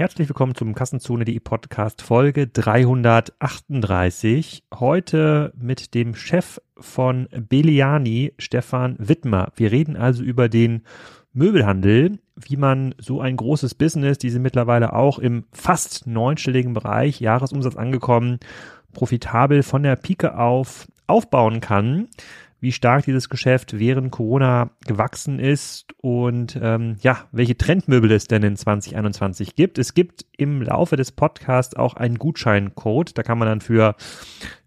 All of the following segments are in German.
herzlich willkommen zum Kassenzone.de Podcast Folge 338. Heute mit dem Chef von Beliani, Stefan Wittmer. Wir reden also über den Möbelhandel, wie man so ein großes Business, die sind mittlerweile auch im fast neunstelligen Bereich, Jahresumsatz angekommen, profitabel von der Pike auf aufbauen kann wie stark dieses Geschäft während Corona gewachsen ist und ähm, ja, welche Trendmöbel es denn in 2021 gibt. Es gibt im Laufe des Podcasts auch einen Gutscheincode. Da kann man dann für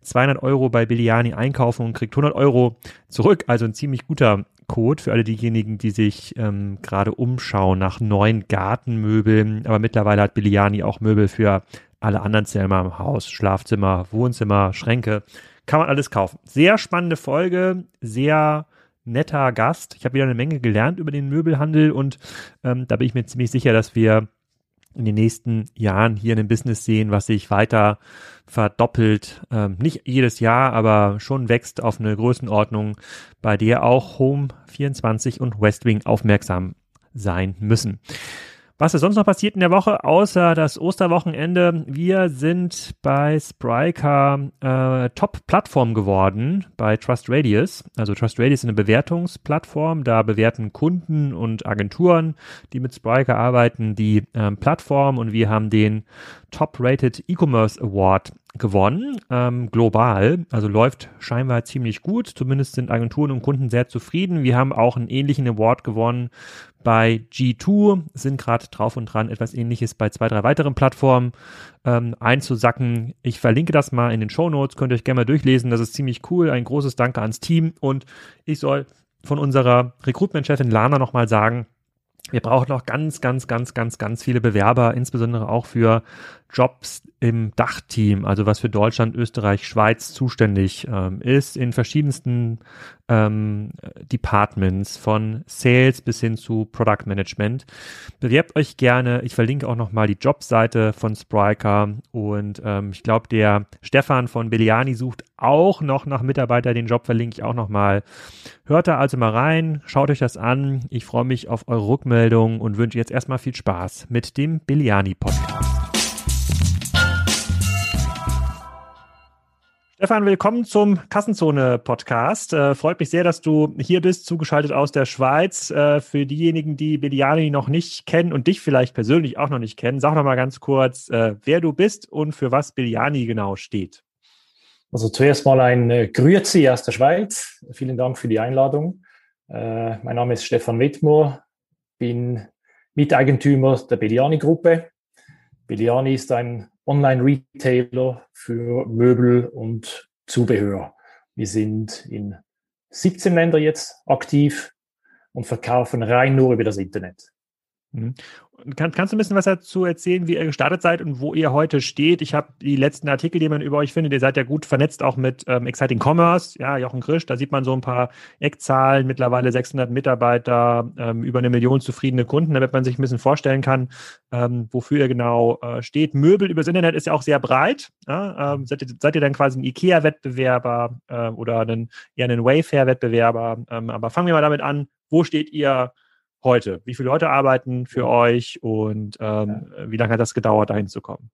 200 Euro bei Biliani einkaufen und kriegt 100 Euro zurück. Also ein ziemlich guter Code für alle diejenigen, die sich ähm, gerade umschauen nach neuen Gartenmöbeln. Aber mittlerweile hat Biliani auch Möbel für alle anderen Zimmer im Haus, Schlafzimmer, Wohnzimmer, Schränke kann man alles kaufen. Sehr spannende Folge, sehr netter Gast. Ich habe wieder eine Menge gelernt über den Möbelhandel und ähm, da bin ich mir ziemlich sicher, dass wir in den nächsten Jahren hier in einem Business sehen, was sich weiter verdoppelt. Ähm, nicht jedes Jahr, aber schon wächst auf eine Größenordnung, bei der auch Home 24 und Westwing aufmerksam sein müssen. Was ist sonst noch passiert in der Woche, außer das Osterwochenende? Wir sind bei Spryker äh, Top-Plattform geworden bei Trust Radius. Also Trust Radius ist eine Bewertungsplattform. Da bewerten Kunden und Agenturen, die mit Spryker arbeiten, die ähm, Plattform und wir haben den Top-Rated E-Commerce Award gewonnen, ähm, global. Also läuft scheinbar ziemlich gut. Zumindest sind Agenturen und Kunden sehr zufrieden. Wir haben auch einen ähnlichen Award gewonnen bei G2, sind gerade drauf und dran, etwas ähnliches bei zwei, drei weiteren Plattformen ähm, einzusacken. Ich verlinke das mal in den Show Notes, könnt ihr euch gerne mal durchlesen. Das ist ziemlich cool. Ein großes Danke ans Team und ich soll von unserer Recruitment-Chefin Lana nochmal sagen, wir brauchen noch ganz, ganz, ganz, ganz, ganz viele Bewerber, insbesondere auch für Jobs im Dachteam, also was für Deutschland, Österreich, Schweiz zuständig ähm, ist, in verschiedensten ähm, Departments, von Sales bis hin zu Product Management. Bewerbt euch gerne. Ich verlinke auch nochmal die Jobseite von Spryker und ähm, ich glaube, der Stefan von Beliani sucht auch noch nach Mitarbeiter. Den Job verlinke ich auch nochmal. Hört da also mal rein, schaut euch das an. Ich freue mich auf eure Rückmeldung und wünsche jetzt erstmal viel Spaß mit dem Beliani Podcast. Stefan, willkommen zum Kassenzone-Podcast. Äh, freut mich sehr, dass du hier bist, zugeschaltet aus der Schweiz. Äh, für diejenigen, die Beliani noch nicht kennen und dich vielleicht persönlich auch noch nicht kennen, sag noch mal ganz kurz, äh, wer du bist und für was Beliani genau steht. Also zuerst mal ein äh, Grüezi aus der Schweiz. Vielen Dank für die Einladung. Äh, mein Name ist Stefan Wittmoor, bin Miteigentümer der Beliani-Gruppe. Beliani ist ein Online-Retailer für Möbel und Zubehör. Wir sind in 17 Ländern jetzt aktiv und verkaufen rein nur über das Internet. Mhm. Kann, kannst du ein bisschen was dazu erzählen, wie ihr gestartet seid und wo ihr heute steht? Ich habe die letzten Artikel, die man über euch findet, ihr seid ja gut vernetzt auch mit ähm, Exciting Commerce, ja, Jochen Krisch, da sieht man so ein paar Eckzahlen, mittlerweile 600 Mitarbeiter, ähm, über eine Million zufriedene Kunden, damit man sich ein bisschen vorstellen kann, ähm, wofür ihr genau äh, steht. Möbel übers Internet ist ja auch sehr breit. Ja? Ähm, seid, ihr, seid ihr dann quasi ein IKEA-Wettbewerber äh, oder einen, eher einen Wayfair-Wettbewerber? Ähm, aber fangen wir mal damit an, wo steht ihr heute? Wie viele Leute arbeiten für euch und ähm, ja. wie lange hat das gedauert, dahin zu kommen?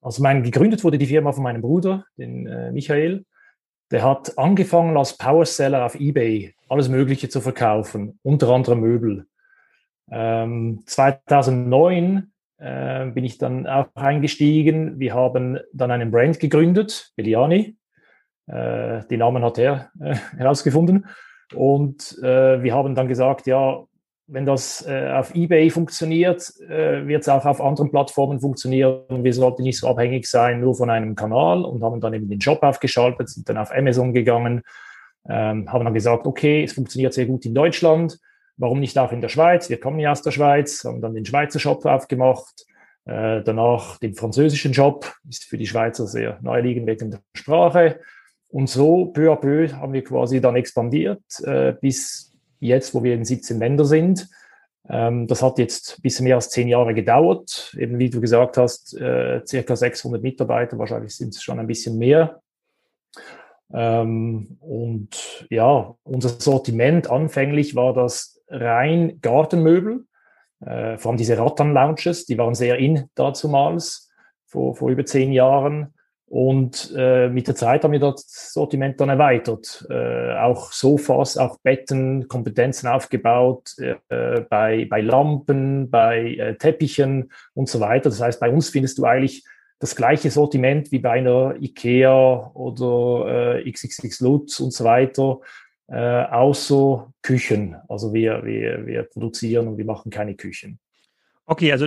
Also mein, gegründet wurde die Firma von meinem Bruder, den äh, Michael. Der hat angefangen als Powerseller auf eBay alles Mögliche zu verkaufen, unter anderem Möbel. Ähm, 2009 äh, bin ich dann auch eingestiegen. Wir haben dann einen Brand gegründet, Beliani. Äh, den Namen hat er äh, herausgefunden. Und äh, wir haben dann gesagt, ja, wenn das äh, auf eBay funktioniert, äh, wird es auch auf anderen Plattformen funktionieren. Wir sollten nicht so abhängig sein nur von einem Kanal und haben dann eben den Job aufgeschaltet, sind dann auf Amazon gegangen, ähm, haben dann gesagt, okay, es funktioniert sehr gut in Deutschland, warum nicht auch in der Schweiz? Wir kommen ja aus der Schweiz, haben dann den Schweizer Shop aufgemacht, äh, danach den französischen Shop, ist für die Schweizer sehr naheliegend wegen der Sprache. Und so peu à peu haben wir quasi dann expandiert, äh, bis jetzt, wo wir in 17 Ländern sind. Ähm, das hat jetzt ein bisschen mehr als zehn Jahre gedauert. Eben wie du gesagt hast, äh, circa 600 Mitarbeiter, wahrscheinlich sind es schon ein bisschen mehr. Ähm, und ja, unser Sortiment anfänglich war das rein Gartenmöbel. Äh, vor allem diese Rattan-Lounges, die waren sehr in dazumals, vor, vor über zehn Jahren. Und äh, mit der Zeit haben wir das Sortiment dann erweitert. Äh, auch Sofas, auch Betten, Kompetenzen aufgebaut äh, bei, bei Lampen, bei äh, Teppichen und so weiter. Das heißt, bei uns findest du eigentlich das gleiche Sortiment wie bei einer IKEA oder äh, XXX Lutz und so weiter, äh, außer Küchen. Also wir, wir, wir produzieren und wir machen keine Küchen. Okay, also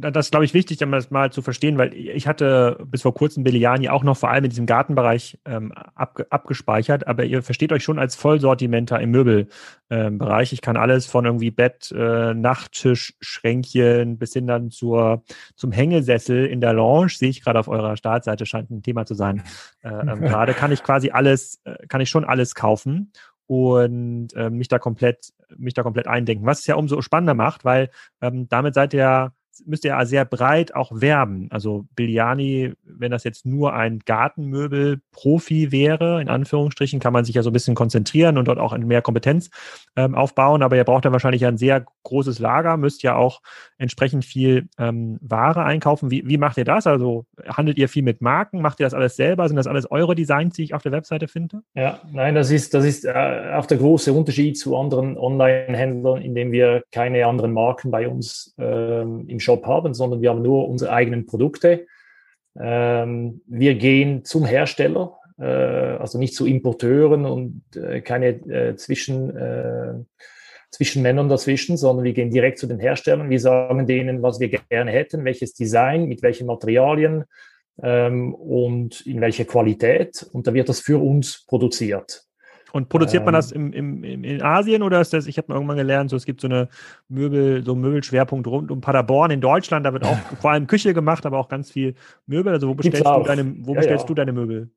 das ist, glaube ich, wichtig, um das mal zu verstehen, weil ich hatte bis vor kurzem Belliani auch noch vor allem in diesem Gartenbereich ähm, ab, abgespeichert, aber ihr versteht euch schon als Vollsortimenter im Möbelbereich. Ähm, ich kann alles von irgendwie Bett, äh, Nachttisch, Schränkchen bis hin dann zur, zum Hängesessel in der Lounge, sehe ich gerade auf eurer Startseite, scheint ein Thema zu sein. Äh, ähm, gerade kann ich quasi alles, äh, kann ich schon alles kaufen und äh, mich da komplett mich da komplett eindenken. Was es ja umso spannender macht, weil ähm, damit seid ihr müsst ihr sehr breit auch werben. Also Biliani, wenn das jetzt nur ein Gartenmöbel-Profi wäre, in Anführungsstrichen, kann man sich ja so ein bisschen konzentrieren und dort auch mehr Kompetenz ähm, aufbauen. Aber ihr braucht dann wahrscheinlich ein sehr großes Lager, müsst ja auch entsprechend viel ähm, Ware einkaufen. Wie, wie macht ihr das? Also handelt ihr viel mit Marken? Macht ihr das alles selber? Sind das alles eure Designs, die ich auf der Webseite finde? Ja, nein, das ist, das ist äh, auch der große Unterschied zu anderen Online-Händlern, indem wir keine anderen Marken bei uns ähm, im Shop haben, sondern wir haben nur unsere eigenen Produkte. Ähm, wir gehen zum Hersteller, äh, also nicht zu Importeuren und äh, keine äh, Zwischen, äh, Zwischenmännern dazwischen, sondern wir gehen direkt zu den Herstellern. Wir sagen denen, was wir gerne hätten, welches Design, mit welchen Materialien ähm, und in welcher Qualität. Und da wird das für uns produziert. Und produziert man das ähm. im, im, in Asien oder ist das, ich habe mal irgendwann gelernt, so es gibt so eine Möbel, so einen Möbelschwerpunkt rund um Paderborn in Deutschland, da wird auch vor allem Küche gemacht, aber auch ganz viel Möbel. Also wo bestellst, du deine, wo ja, bestellst ja. du deine Möbel?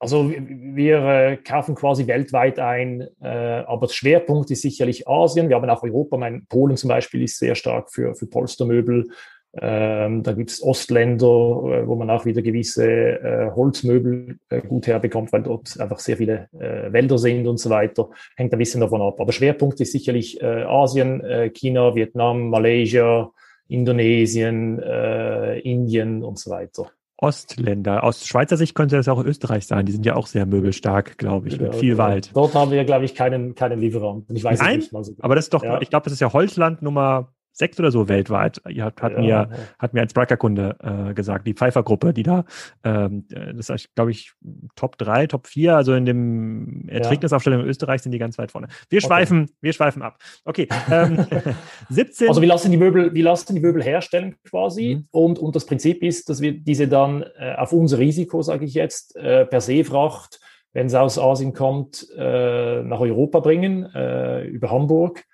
Also wir äh, kaufen quasi weltweit ein, äh, aber der Schwerpunkt ist sicherlich Asien. Wir haben auch Europa, mein Polen zum Beispiel ist sehr stark für, für Polstermöbel. Ähm, da gibt es Ostländer, äh, wo man auch wieder gewisse äh, Holzmöbel äh, gut herbekommt, weil dort einfach sehr viele äh, Wälder sind und so weiter. Hängt ein bisschen davon ab. Aber Schwerpunkt ist sicherlich äh, Asien, äh, China, Vietnam, Malaysia, Indonesien, Indien und so weiter. Ostländer. Aus Schweizer Sicht könnte das auch Österreich sein. Die sind ja auch sehr möbelstark, glaube ich, ja, mit viel ja. Wald. Dort haben wir, glaube ich, keinen, keinen Lieferanten. Ich weiß Nein, nicht mal so. Aber das ist doch, ja. ich glaube, das ist ja Holzland Nummer sechs oder so weltweit. Hat, hat ja, mir, ja. hat mir ein Spriker-Kunde äh, gesagt, die Pfeiffer-Gruppe, die da, ähm, das ist, glaube ich, Top 3, Top 4, also in dem Erträgnisaufstellung in Österreich sind die ganz weit vorne. Wir schweifen, okay. wir schweifen ab. Okay. Ähm, 17. Also wir lassen die Möbel, wir lassen die Möbel herstellen quasi mhm. und, und das Prinzip ist, dass wir diese dann äh, auf unser Risiko, sage ich jetzt, äh, per Seefracht, wenn es aus Asien kommt, äh, nach Europa bringen, äh, über Hamburg.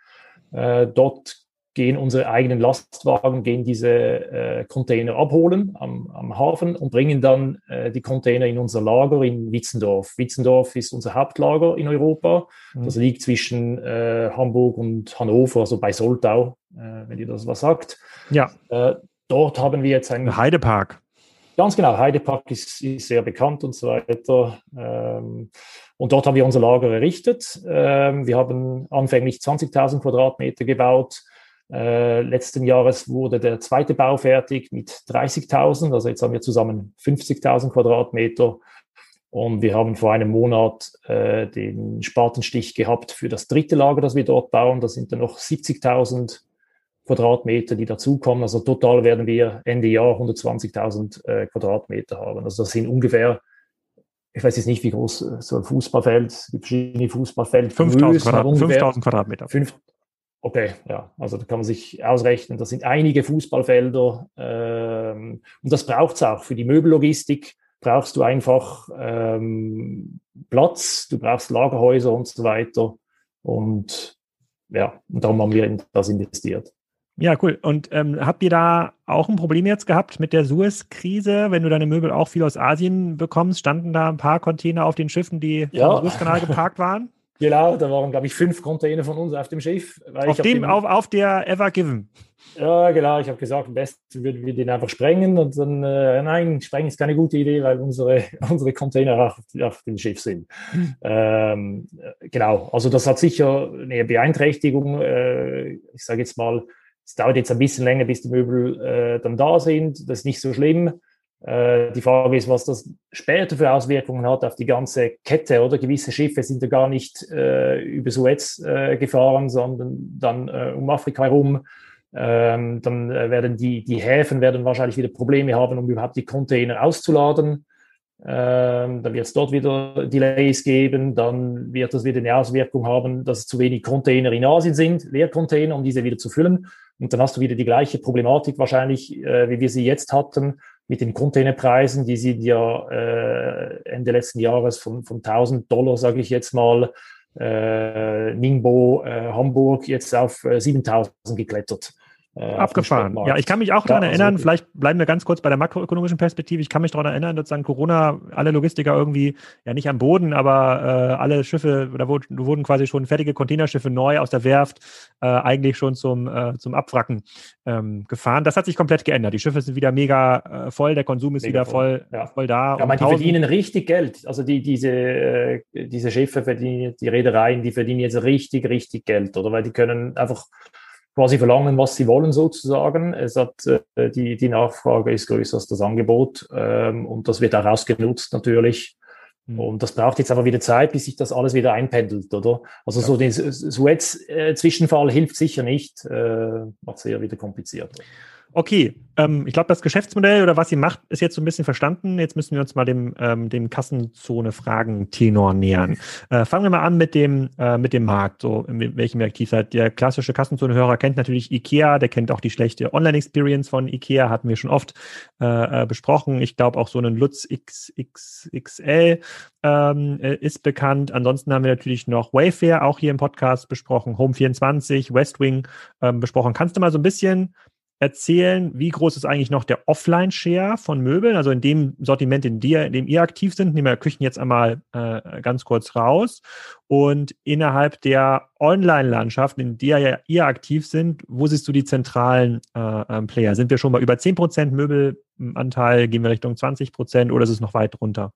Äh, dort gehen unsere eigenen Lastwagen, gehen diese äh, Container abholen am, am, Hafen und bringen dann äh, die Container in unser Lager in Witzendorf. Witzendorf ist unser Hauptlager in Europa. Mhm. Das liegt zwischen äh, Hamburg und Hannover, also bei Soltau, äh, wenn ihr das was sagt. Ja. Äh, dort haben wir jetzt einen Heidepark. Ganz genau, Heidepark ist, ist sehr bekannt und so weiter. Ähm, und dort haben wir unser Lager errichtet. Ähm, wir haben anfänglich 20.000 Quadratmeter gebaut äh, letzten Jahres wurde der zweite Bau fertig mit 30.000. Also jetzt haben wir zusammen 50.000 Quadratmeter. Und wir haben vor einem Monat äh, den Spatenstich gehabt für das dritte Lager, das wir dort bauen. Da sind dann noch 70.000 Quadratmeter, die dazukommen. Also total werden wir Ende Jahr 120.000 äh, Quadratmeter haben. Also das sind ungefähr, ich weiß jetzt nicht, wie groß äh, so ein Fußballfeld, verschiedene Fußballfeld. 5000 Quadrat, Quadratmeter. 5, Okay, ja, also da kann man sich ausrechnen, das sind einige Fußballfelder ähm, und das braucht es auch. Für die Möbellogistik brauchst du einfach ähm, Platz, du brauchst Lagerhäuser und so weiter. Und ja, und darum haben wir in das investiert. Ja, cool. Und ähm, habt ihr da auch ein Problem jetzt gehabt mit der Suez-Krise, wenn du deine Möbel auch viel aus Asien bekommst? Standen da ein paar Container auf den Schiffen, die ja. im Suezkanal geparkt waren? Genau, da waren, glaube ich, fünf Container von uns auf dem Schiff. auf, dem, den, auf, auf der Ever Given. Ja, genau. Ich habe gesagt, am besten würden wir den einfach sprengen. Und dann, äh, nein, sprengen ist keine gute Idee, weil unsere, unsere Container auf, auf dem Schiff sind. Hm. Ähm, genau. Also, das hat sicher eine Beeinträchtigung, äh, ich sage jetzt mal, Es dauert jetzt ein bisschen länger, bis die Möbel äh, dann da sind. Das ist nicht so schlimm. Äh, die Frage ist, was das später für Auswirkungen hat auf die ganze Kette. Oder gewisse Schiffe sind ja gar nicht äh, über Suez äh, gefahren, sondern dann äh, um Afrika herum. Ähm, dann äh, werden die, die Häfen werden wahrscheinlich wieder Probleme haben, um überhaupt die Container auszuladen. Ähm, dann wird es dort wieder Delays geben. Dann wird das wieder eine Auswirkung haben, dass zu wenig Container in Asien sind, Leercontainer, um diese wieder zu füllen. Und dann hast du wieder die gleiche Problematik wahrscheinlich, äh, wie wir sie jetzt hatten mit den Containerpreisen. Die sind ja äh, Ende letzten Jahres von, von 1000 Dollar, sage ich jetzt mal, äh, Ningbo, äh, Hamburg jetzt auf äh, 7000 geklettert. Äh, Abgefahren. Ja, ich kann mich auch daran ja, erinnern, also, vielleicht bleiben wir ganz kurz bei der makroökonomischen Perspektive. Ich kann mich daran erinnern, dass dann Corona alle Logistiker irgendwie, ja nicht am Boden, aber äh, alle Schiffe, da wurden, wurden quasi schon fertige Containerschiffe neu aus der Werft äh, eigentlich schon zum, äh, zum Abwracken ähm, gefahren. Das hat sich komplett geändert. Die Schiffe sind wieder mega äh, voll, der Konsum ist mega wieder voll, voll, ja. voll da. Ja, man, die verdienen richtig Geld. Also die, diese, äh, diese Schiffe verdienen, die Reedereien, die verdienen jetzt richtig, richtig Geld, oder? Weil die können einfach quasi verlangen, was sie wollen sozusagen. Es hat, äh, die, die Nachfrage ist größer als das Angebot ähm, und das wird auch ausgenutzt natürlich. Mhm. Und das braucht jetzt aber wieder Zeit, bis sich das alles wieder einpendelt, oder? Also ja. so den Suez-Zwischenfall hilft sicher nicht, äh, macht es eher wieder kompliziert. Okay, ähm, ich glaube, das Geschäftsmodell oder was sie macht, ist jetzt so ein bisschen verstanden. Jetzt müssen wir uns mal dem, ähm, dem Kassenzone-Fragen-Tenor nähern. Äh, fangen wir mal an mit dem, äh, mit dem Markt, so in welchem ihr aktiv seid. Der klassische Kassenzone-Hörer kennt natürlich IKEA, der kennt auch die schlechte Online-Experience von IKEA, hatten wir schon oft äh, äh besprochen. Ich glaube auch so einen Lutz XXL ähm, äh, ist bekannt. Ansonsten haben wir natürlich noch Wayfair, auch hier im Podcast besprochen, Home24, Westwing ähm, besprochen. Kannst du mal so ein bisschen erzählen, wie groß ist eigentlich noch der Offline-Share von Möbeln, also in dem Sortiment, in, dir, in dem ihr aktiv sind, nehmen wir Küchen jetzt einmal äh, ganz kurz raus. Und innerhalb der Online-Landschaft, in der ja ihr aktiv sind, wo siehst du die zentralen äh, ähm, Player? Sind wir schon mal über 10% Möbelanteil, gehen wir Richtung 20% oder ist es noch weit runter?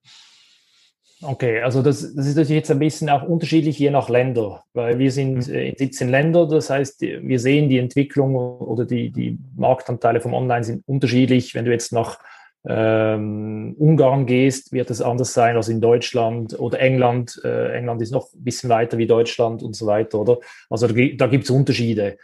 Okay, also das, das ist natürlich jetzt ein bisschen auch unterschiedlich je nach Länder, weil wir sind mhm. äh, in 17 Länder, das heißt, wir sehen die Entwicklung oder die, die Marktanteile vom Online sind unterschiedlich. Wenn du jetzt nach ähm, Ungarn gehst, wird es anders sein als in Deutschland oder England. Äh, England ist noch ein bisschen weiter wie Deutschland und so weiter, oder? Also da, da gibt es Unterschiede.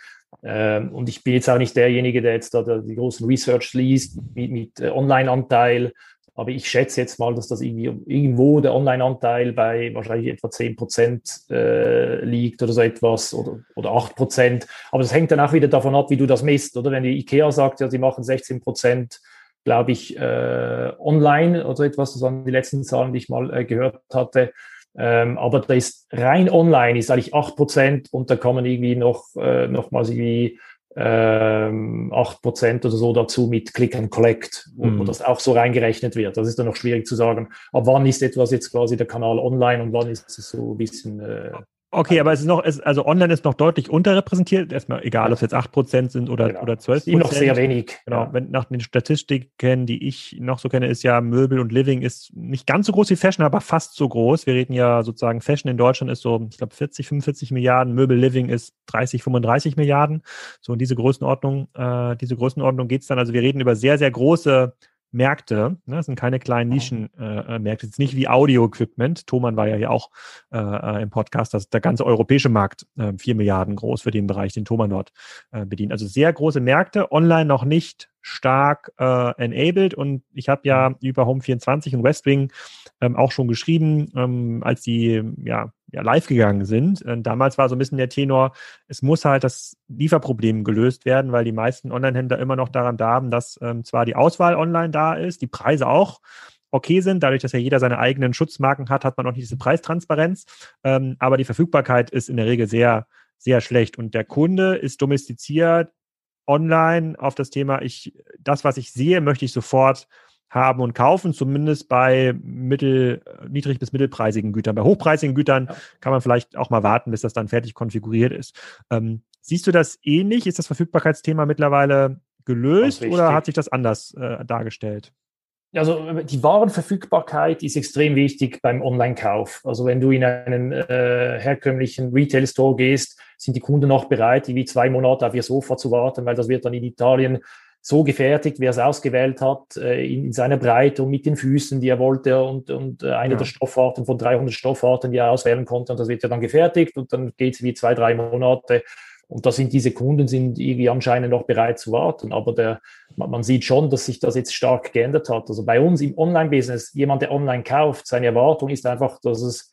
Ähm, und ich bin jetzt auch nicht derjenige, der jetzt da die großen Research liest mit, mit äh, Online-Anteil aber ich schätze jetzt mal, dass das irgendwie irgendwo der Online-Anteil bei wahrscheinlich etwa 10 Prozent äh, liegt oder so etwas oder, oder 8 Prozent. Aber das hängt dann auch wieder davon ab, wie du das misst. Oder wenn die IKEA sagt, ja, sie machen 16 Prozent, glaube ich, äh, online oder etwas, das waren die letzten Zahlen, die ich mal äh, gehört hatte. Ähm, aber da ist rein online ist eigentlich 8 Prozent und da man irgendwie noch, äh, nochmals irgendwie ähm, 8% oder so dazu mit Click and Collect, wo, mhm. wo, das auch so reingerechnet wird. Das ist dann noch schwierig zu sagen, ab wann ist etwas jetzt quasi der Kanal online und wann ist es so ein bisschen äh, Okay, aber es ist noch, es, also online ist noch deutlich unterrepräsentiert. Erstmal egal, ob es jetzt 8% sind oder, genau. oder 12%. Ist noch sehr wenig. Genau. Ja. Wenn, nach den Statistiken, die ich noch so kenne, ist ja Möbel und Living ist nicht ganz so groß wie Fashion, aber fast so groß. Wir reden ja sozusagen, Fashion in Deutschland ist so, ich glaube, 40, 45 Milliarden. Möbel Living ist 30, 35 Milliarden. So in diese Größenordnung, äh, diese Größenordnung geht's dann. Also wir reden über sehr, sehr große Märkte. Ne? Das sind keine kleinen Nischenmärkte. Äh, äh Jetzt nicht wie Audio-Equipment. Thomann war ja hier auch äh, äh, im Podcast, dass der ganze europäische Markt äh, 4 Milliarden groß für den Bereich, den Thomann dort äh, bedient. Also sehr große Märkte, online noch nicht stark äh, enabled. Und ich habe ja über Home24 und Westwing ähm, auch schon geschrieben, ähm, als die ja, ja live gegangen sind. Und damals war so ein bisschen der Tenor, es muss halt das Lieferproblem gelöst werden, weil die meisten Online-Händler immer noch daran darben, dass ähm, zwar die Auswahl online da ist, die Preise auch okay sind. Dadurch, dass ja jeder seine eigenen Schutzmarken hat, hat man auch nicht diese Preistransparenz. Ähm, aber die Verfügbarkeit ist in der Regel sehr, sehr schlecht. Und der Kunde ist domestiziert online auf das Thema, ich, das, was ich sehe, möchte ich sofort haben und kaufen, zumindest bei mittel, niedrig bis mittelpreisigen Gütern. Bei hochpreisigen Gütern ja. kann man vielleicht auch mal warten, bis das dann fertig konfiguriert ist. Ähm, siehst du das ähnlich? Ist das Verfügbarkeitsthema mittlerweile gelöst oder hat sich das anders äh, dargestellt? Also die Warenverfügbarkeit ist extrem wichtig beim Online-Kauf. Also wenn du in einen äh, herkömmlichen Retail-Store gehst, sind die Kunden noch bereit, wie zwei Monate auf ihr Sofa zu warten, weil das wird dann in Italien so gefertigt, wie er es ausgewählt hat, äh, in, seiner Breite und mit den Füßen, die er wollte und, und äh, eine ja. der Stoffarten von 300 Stoffarten, die er auswählen konnte. Und das wird ja dann gefertigt und dann geht es wie zwei, drei Monate. Und da sind diese Kunden sind irgendwie anscheinend noch bereit zu warten. Aber der, man sieht schon, dass sich das jetzt stark geändert hat. Also bei uns im Online-Business, jemand, der online kauft, seine Erwartung ist einfach, dass es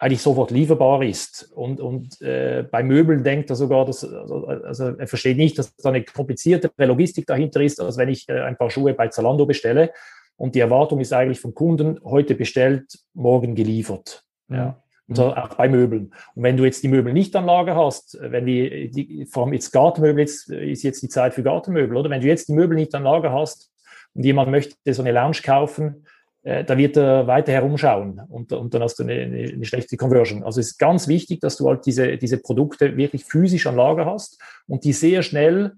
eigentlich sofort lieferbar ist. Und, und äh, bei Möbeln denkt er sogar, dass, also, also er versteht nicht, dass da eine komplizierte Logistik dahinter ist, als wenn ich äh, ein paar Schuhe bei Zalando bestelle. Und die Erwartung ist eigentlich vom Kunden, heute bestellt, morgen geliefert. Ja. Und so auch bei Möbeln. Und wenn du jetzt die Möbel nicht an Lager hast, wenn die, die vor allem jetzt Gartenmöbel, jetzt ist jetzt die Zeit für Gartenmöbel, oder? Wenn du jetzt die Möbel nicht an Lager hast und jemand möchte so eine Lounge kaufen, äh, da wird er weiter herumschauen und, und dann hast du eine, eine, schlechte Conversion. Also es ist ganz wichtig, dass du halt diese, diese Produkte wirklich physisch an Lager hast und die sehr schnell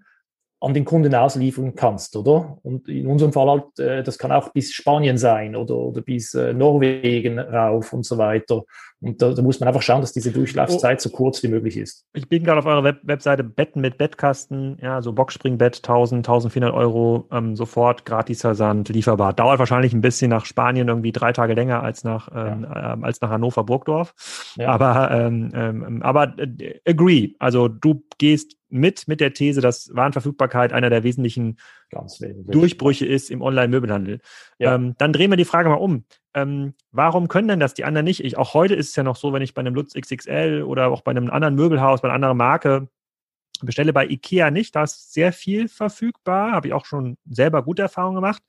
an den Kunden ausliefern kannst, oder? Und in unserem Fall halt, äh, das kann auch bis Spanien sein oder, oder bis äh, Norwegen rauf und so weiter. Und da, da, muss man einfach schauen, dass diese Durchlaufzeit oh. so kurz wie möglich ist. Ich bin gerade auf eurer Web Webseite Betten mit Bettkasten, ja, so Boxspringbett, 1000, 1400 Euro, ähm, sofort gratis Versand, lieferbar. Dauert wahrscheinlich ein bisschen nach Spanien irgendwie drei Tage länger als nach, ähm, ja. äh, als nach Hannover Burgdorf. Ja. Aber, ähm, ähm, aber äh, agree. Also du gehst mit, mit der These, dass Warenverfügbarkeit einer der wesentlichen Durchbrüche ist im Online-Möbelhandel. Ja. Ähm, dann drehen wir die Frage mal um ähm, warum können denn das die anderen nicht? Ich, auch heute ist es ja noch so, wenn ich bei einem Lutz XXL oder auch bei einem anderen Möbelhaus, bei einer anderen Marke bestelle, bei IKEA nicht, da ist sehr viel verfügbar, habe ich auch schon selber gute Erfahrungen gemacht.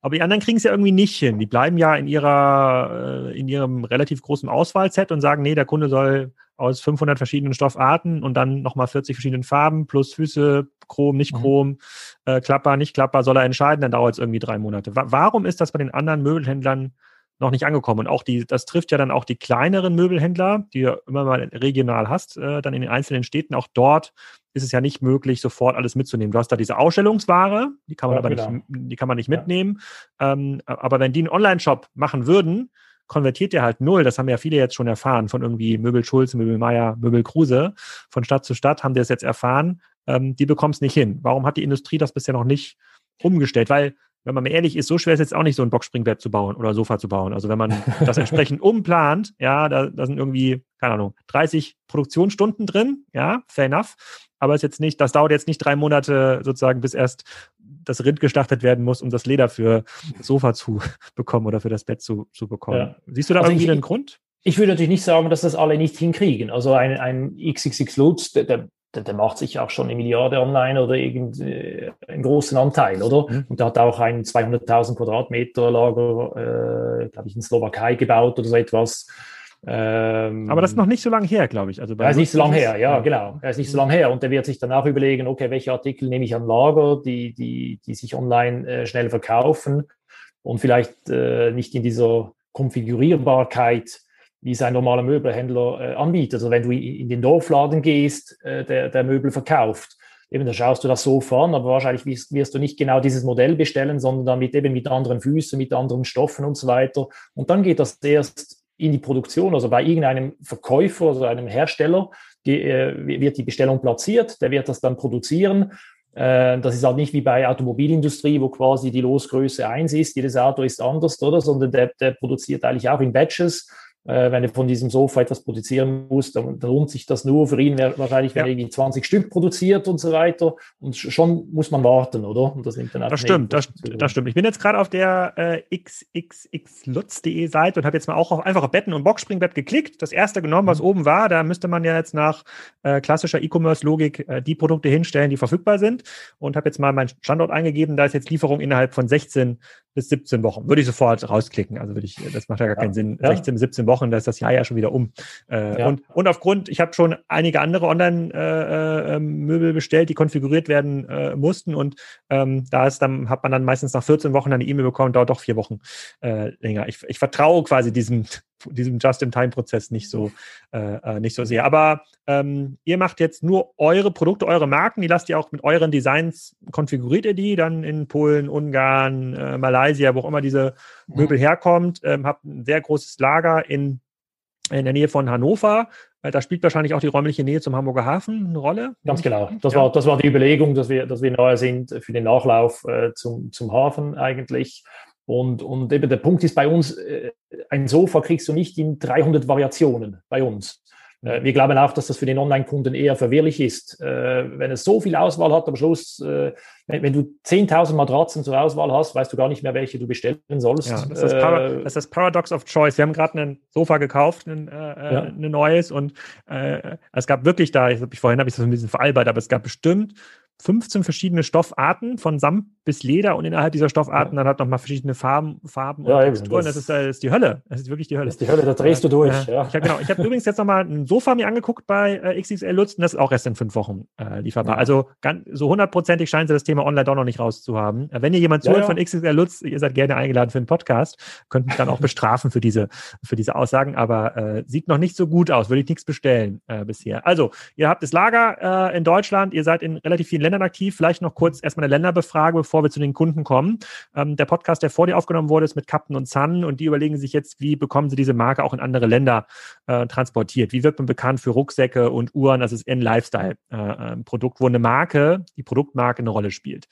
Aber die anderen kriegen es ja irgendwie nicht hin. Die bleiben ja in ihrer, äh, in ihrem relativ großen Auswahlset und sagen, nee, der Kunde soll aus 500 verschiedenen Stoffarten und dann nochmal 40 verschiedenen Farben plus Füße, Chrom, nicht mhm. Chrom, mhm. äh, Klapper, nicht Klapper, soll er entscheiden, dann dauert es irgendwie drei Monate. Warum ist das bei den anderen Möbelhändlern noch nicht angekommen. Und auch die, das trifft ja dann auch die kleineren Möbelhändler, die du immer mal regional hast, äh, dann in den einzelnen Städten. Auch dort ist es ja nicht möglich, sofort alles mitzunehmen. Du hast da diese Ausstellungsware, die kann man ja, aber genau. nicht, die kann man nicht ja. mitnehmen. Ähm, aber wenn die einen Online-Shop machen würden, konvertiert der halt null. Das haben ja viele jetzt schon erfahren von irgendwie Möbel Schulz, Möbel Meier, Möbel Kruse. Von Stadt zu Stadt haben die das jetzt erfahren. Ähm, die bekommen es nicht hin. Warum hat die Industrie das bisher noch nicht umgestellt? Weil wenn man mal ehrlich ist, so schwer ist jetzt auch nicht so ein Boxspringbett zu bauen oder Sofa zu bauen. Also wenn man das entsprechend umplant, ja, da, da sind irgendwie, keine Ahnung, 30 Produktionsstunden drin, ja, fair enough. Aber es jetzt nicht, das dauert jetzt nicht drei Monate sozusagen, bis erst das Rind geschlachtet werden muss, um das Leder für das Sofa zu bekommen oder für das Bett zu, zu bekommen. Ja. Siehst du da also irgendwie ich, einen Grund? Ich würde natürlich nicht sagen, dass das alle nicht hinkriegen. Also ein, ein XXX Lutz, der, der der, der, macht sich auch schon eine Milliarde online oder irgend, äh, einen großen Anteil, oder? Mhm. Und der hat auch ein 200.000 Quadratmeter Lager, äh, glaube ich, in Slowakei gebaut oder so etwas. Ähm, Aber das ist noch nicht so lange her, glaube ich. Also er ist nicht so lange her, ja, ja, genau. Er ist nicht so lange her und der wird sich danach überlegen, okay, welche Artikel nehme ich an Lager, die, die, die sich online äh, schnell verkaufen und vielleicht äh, nicht in dieser Konfigurierbarkeit wie es ein normaler Möbelhändler äh, anbietet. Also wenn du in den Dorfladen gehst, äh, der, der Möbel verkauft, eben da schaust du das Sofa an, aber wahrscheinlich wirst, wirst, du nicht genau dieses Modell bestellen, sondern damit eben mit anderen Füßen, mit anderen Stoffen und so weiter. Und dann geht das erst in die Produktion, also bei irgendeinem Verkäufer, also einem Hersteller, die, äh, wird die Bestellung platziert, der wird das dann produzieren. Äh, das ist halt nicht wie bei Automobilindustrie, wo quasi die Losgröße eins ist, jedes Auto ist anders, oder? Sondern der, der produziert eigentlich auch in Batches wenn er von diesem Sofa etwas produzieren muss, dann, lohnt sich das nur für ihn wahrscheinlich, wenn ja. er irgendwie 20 Stück produziert und so weiter. Und schon muss man warten, oder? Und das nimmt dann Das stimmt, das, das, stimmt. Ich bin jetzt gerade auf der äh, xxxlutz.de Seite und habe jetzt mal auch auf einfach auf Betten und Boxspringbett geklickt, das erste genommen, was mhm. oben war. Da müsste man ja jetzt nach äh, klassischer E-Commerce-Logik äh, die Produkte hinstellen, die verfügbar sind. Und habe jetzt mal meinen Standort eingegeben. Da ist jetzt Lieferung innerhalb von 16 bis 17 Wochen. Würde ich sofort rausklicken. Also würde ich, das macht ja gar ja. keinen Sinn. Ja. 16 bis 17 Wochen, da ist das Jahr ja schon wieder um. Äh, ja. und, und aufgrund, ich habe schon einige andere Online-Möbel äh, äh, bestellt, die konfiguriert werden äh, mussten. Und ähm, da ist dann, hat man dann meistens nach 14 Wochen eine E-Mail bekommen, dauert doch vier Wochen äh, länger. Ich, ich vertraue quasi diesem diesem Just-in-Time-Prozess nicht so, äh, äh, nicht so sehr. Aber ähm, ihr macht jetzt nur eure Produkte, eure Marken, die lasst ihr auch mit euren Designs, konfiguriert ihr die dann in Polen, Ungarn, äh, Malaysia, wo auch immer diese Möbel herkommt, ähm, habt ein sehr großes Lager in, in der Nähe von Hannover. Äh, da spielt wahrscheinlich auch die räumliche Nähe zum Hamburger Hafen eine Rolle. Ganz genau. Das, ja. war, das war die Überlegung, dass wir, dass wir nahe sind für den Nachlauf äh, zum, zum Hafen eigentlich. Und, und eben der Punkt ist bei uns, äh, ein Sofa kriegst du nicht in 300 Variationen bei uns. Äh, wir glauben auch, dass das für den Online-Kunden eher verwirrlich ist. Äh, wenn es so viel Auswahl hat, am Schluss, wenn, du 10.000 Matratzen zur Auswahl hast, weißt du gar nicht mehr, welche du bestellen sollst. Ja, das, ist das, das, ist das Paradox of Choice. Wir haben gerade ein Sofa gekauft, ein, äh, ja. ein neues, und äh, es gab wirklich da, ich, vorhin habe ich das ein bisschen veralbert, aber es gab bestimmt 15 verschiedene Stoffarten von Samt bis Leder und innerhalb dieser Stoffarten ja. dann hat nochmal verschiedene Farben, Farben und ja, Texturen. Das, das, ist, das ist die Hölle. Das ist wirklich die Hölle. Das ist die Hölle, da drehst du durch. Ja. Ich habe genau, ich hab übrigens jetzt nochmal ein Sofa mir angeguckt bei äh, XXL Lutz und das ist auch erst in fünf Wochen äh, lieferbar. Also ganz, so hundertprozentig scheinen sie das Thema online doch noch nicht rauszuhaben. Äh, wenn ihr jemand zuhört von XXL Lutz, ihr seid gerne eingeladen für einen Podcast, könnt mich dann auch bestrafen für diese, für diese Aussagen, aber äh, sieht noch nicht so gut aus, würde ich nichts bestellen äh, bisher. Also, ihr habt das Lager äh, in Deutschland, ihr seid in relativ vielen Ländern aktiv, vielleicht noch kurz erstmal eine Länderbefrage, bevor wir zu den Kunden kommen. Ähm, der Podcast, der vor dir aufgenommen wurde, ist mit Captain und Sun und die überlegen sich jetzt, wie bekommen sie diese Marke auch in andere Länder äh, transportiert? Wie wird man bekannt für Rucksäcke und Uhren? Das ist ein Lifestyle-Produkt, äh, wo eine Marke, die Produktmarke eine Rolle spielt.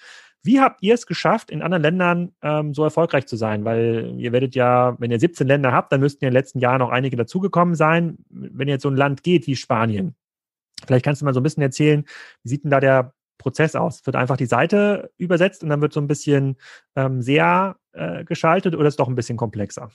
Wie habt ihr es geschafft, in anderen Ländern ähm, so erfolgreich zu sein? Weil ihr werdet ja, wenn ihr 17 Länder habt, dann müssten ja in den letzten Jahren noch einige dazugekommen sein. Wenn ihr jetzt so ein Land geht wie Spanien, vielleicht kannst du mal so ein bisschen erzählen, wie sieht denn da der Prozess aus? Wird einfach die Seite übersetzt und dann wird so ein bisschen ähm, sehr äh, geschaltet oder ist doch ein bisschen komplexer?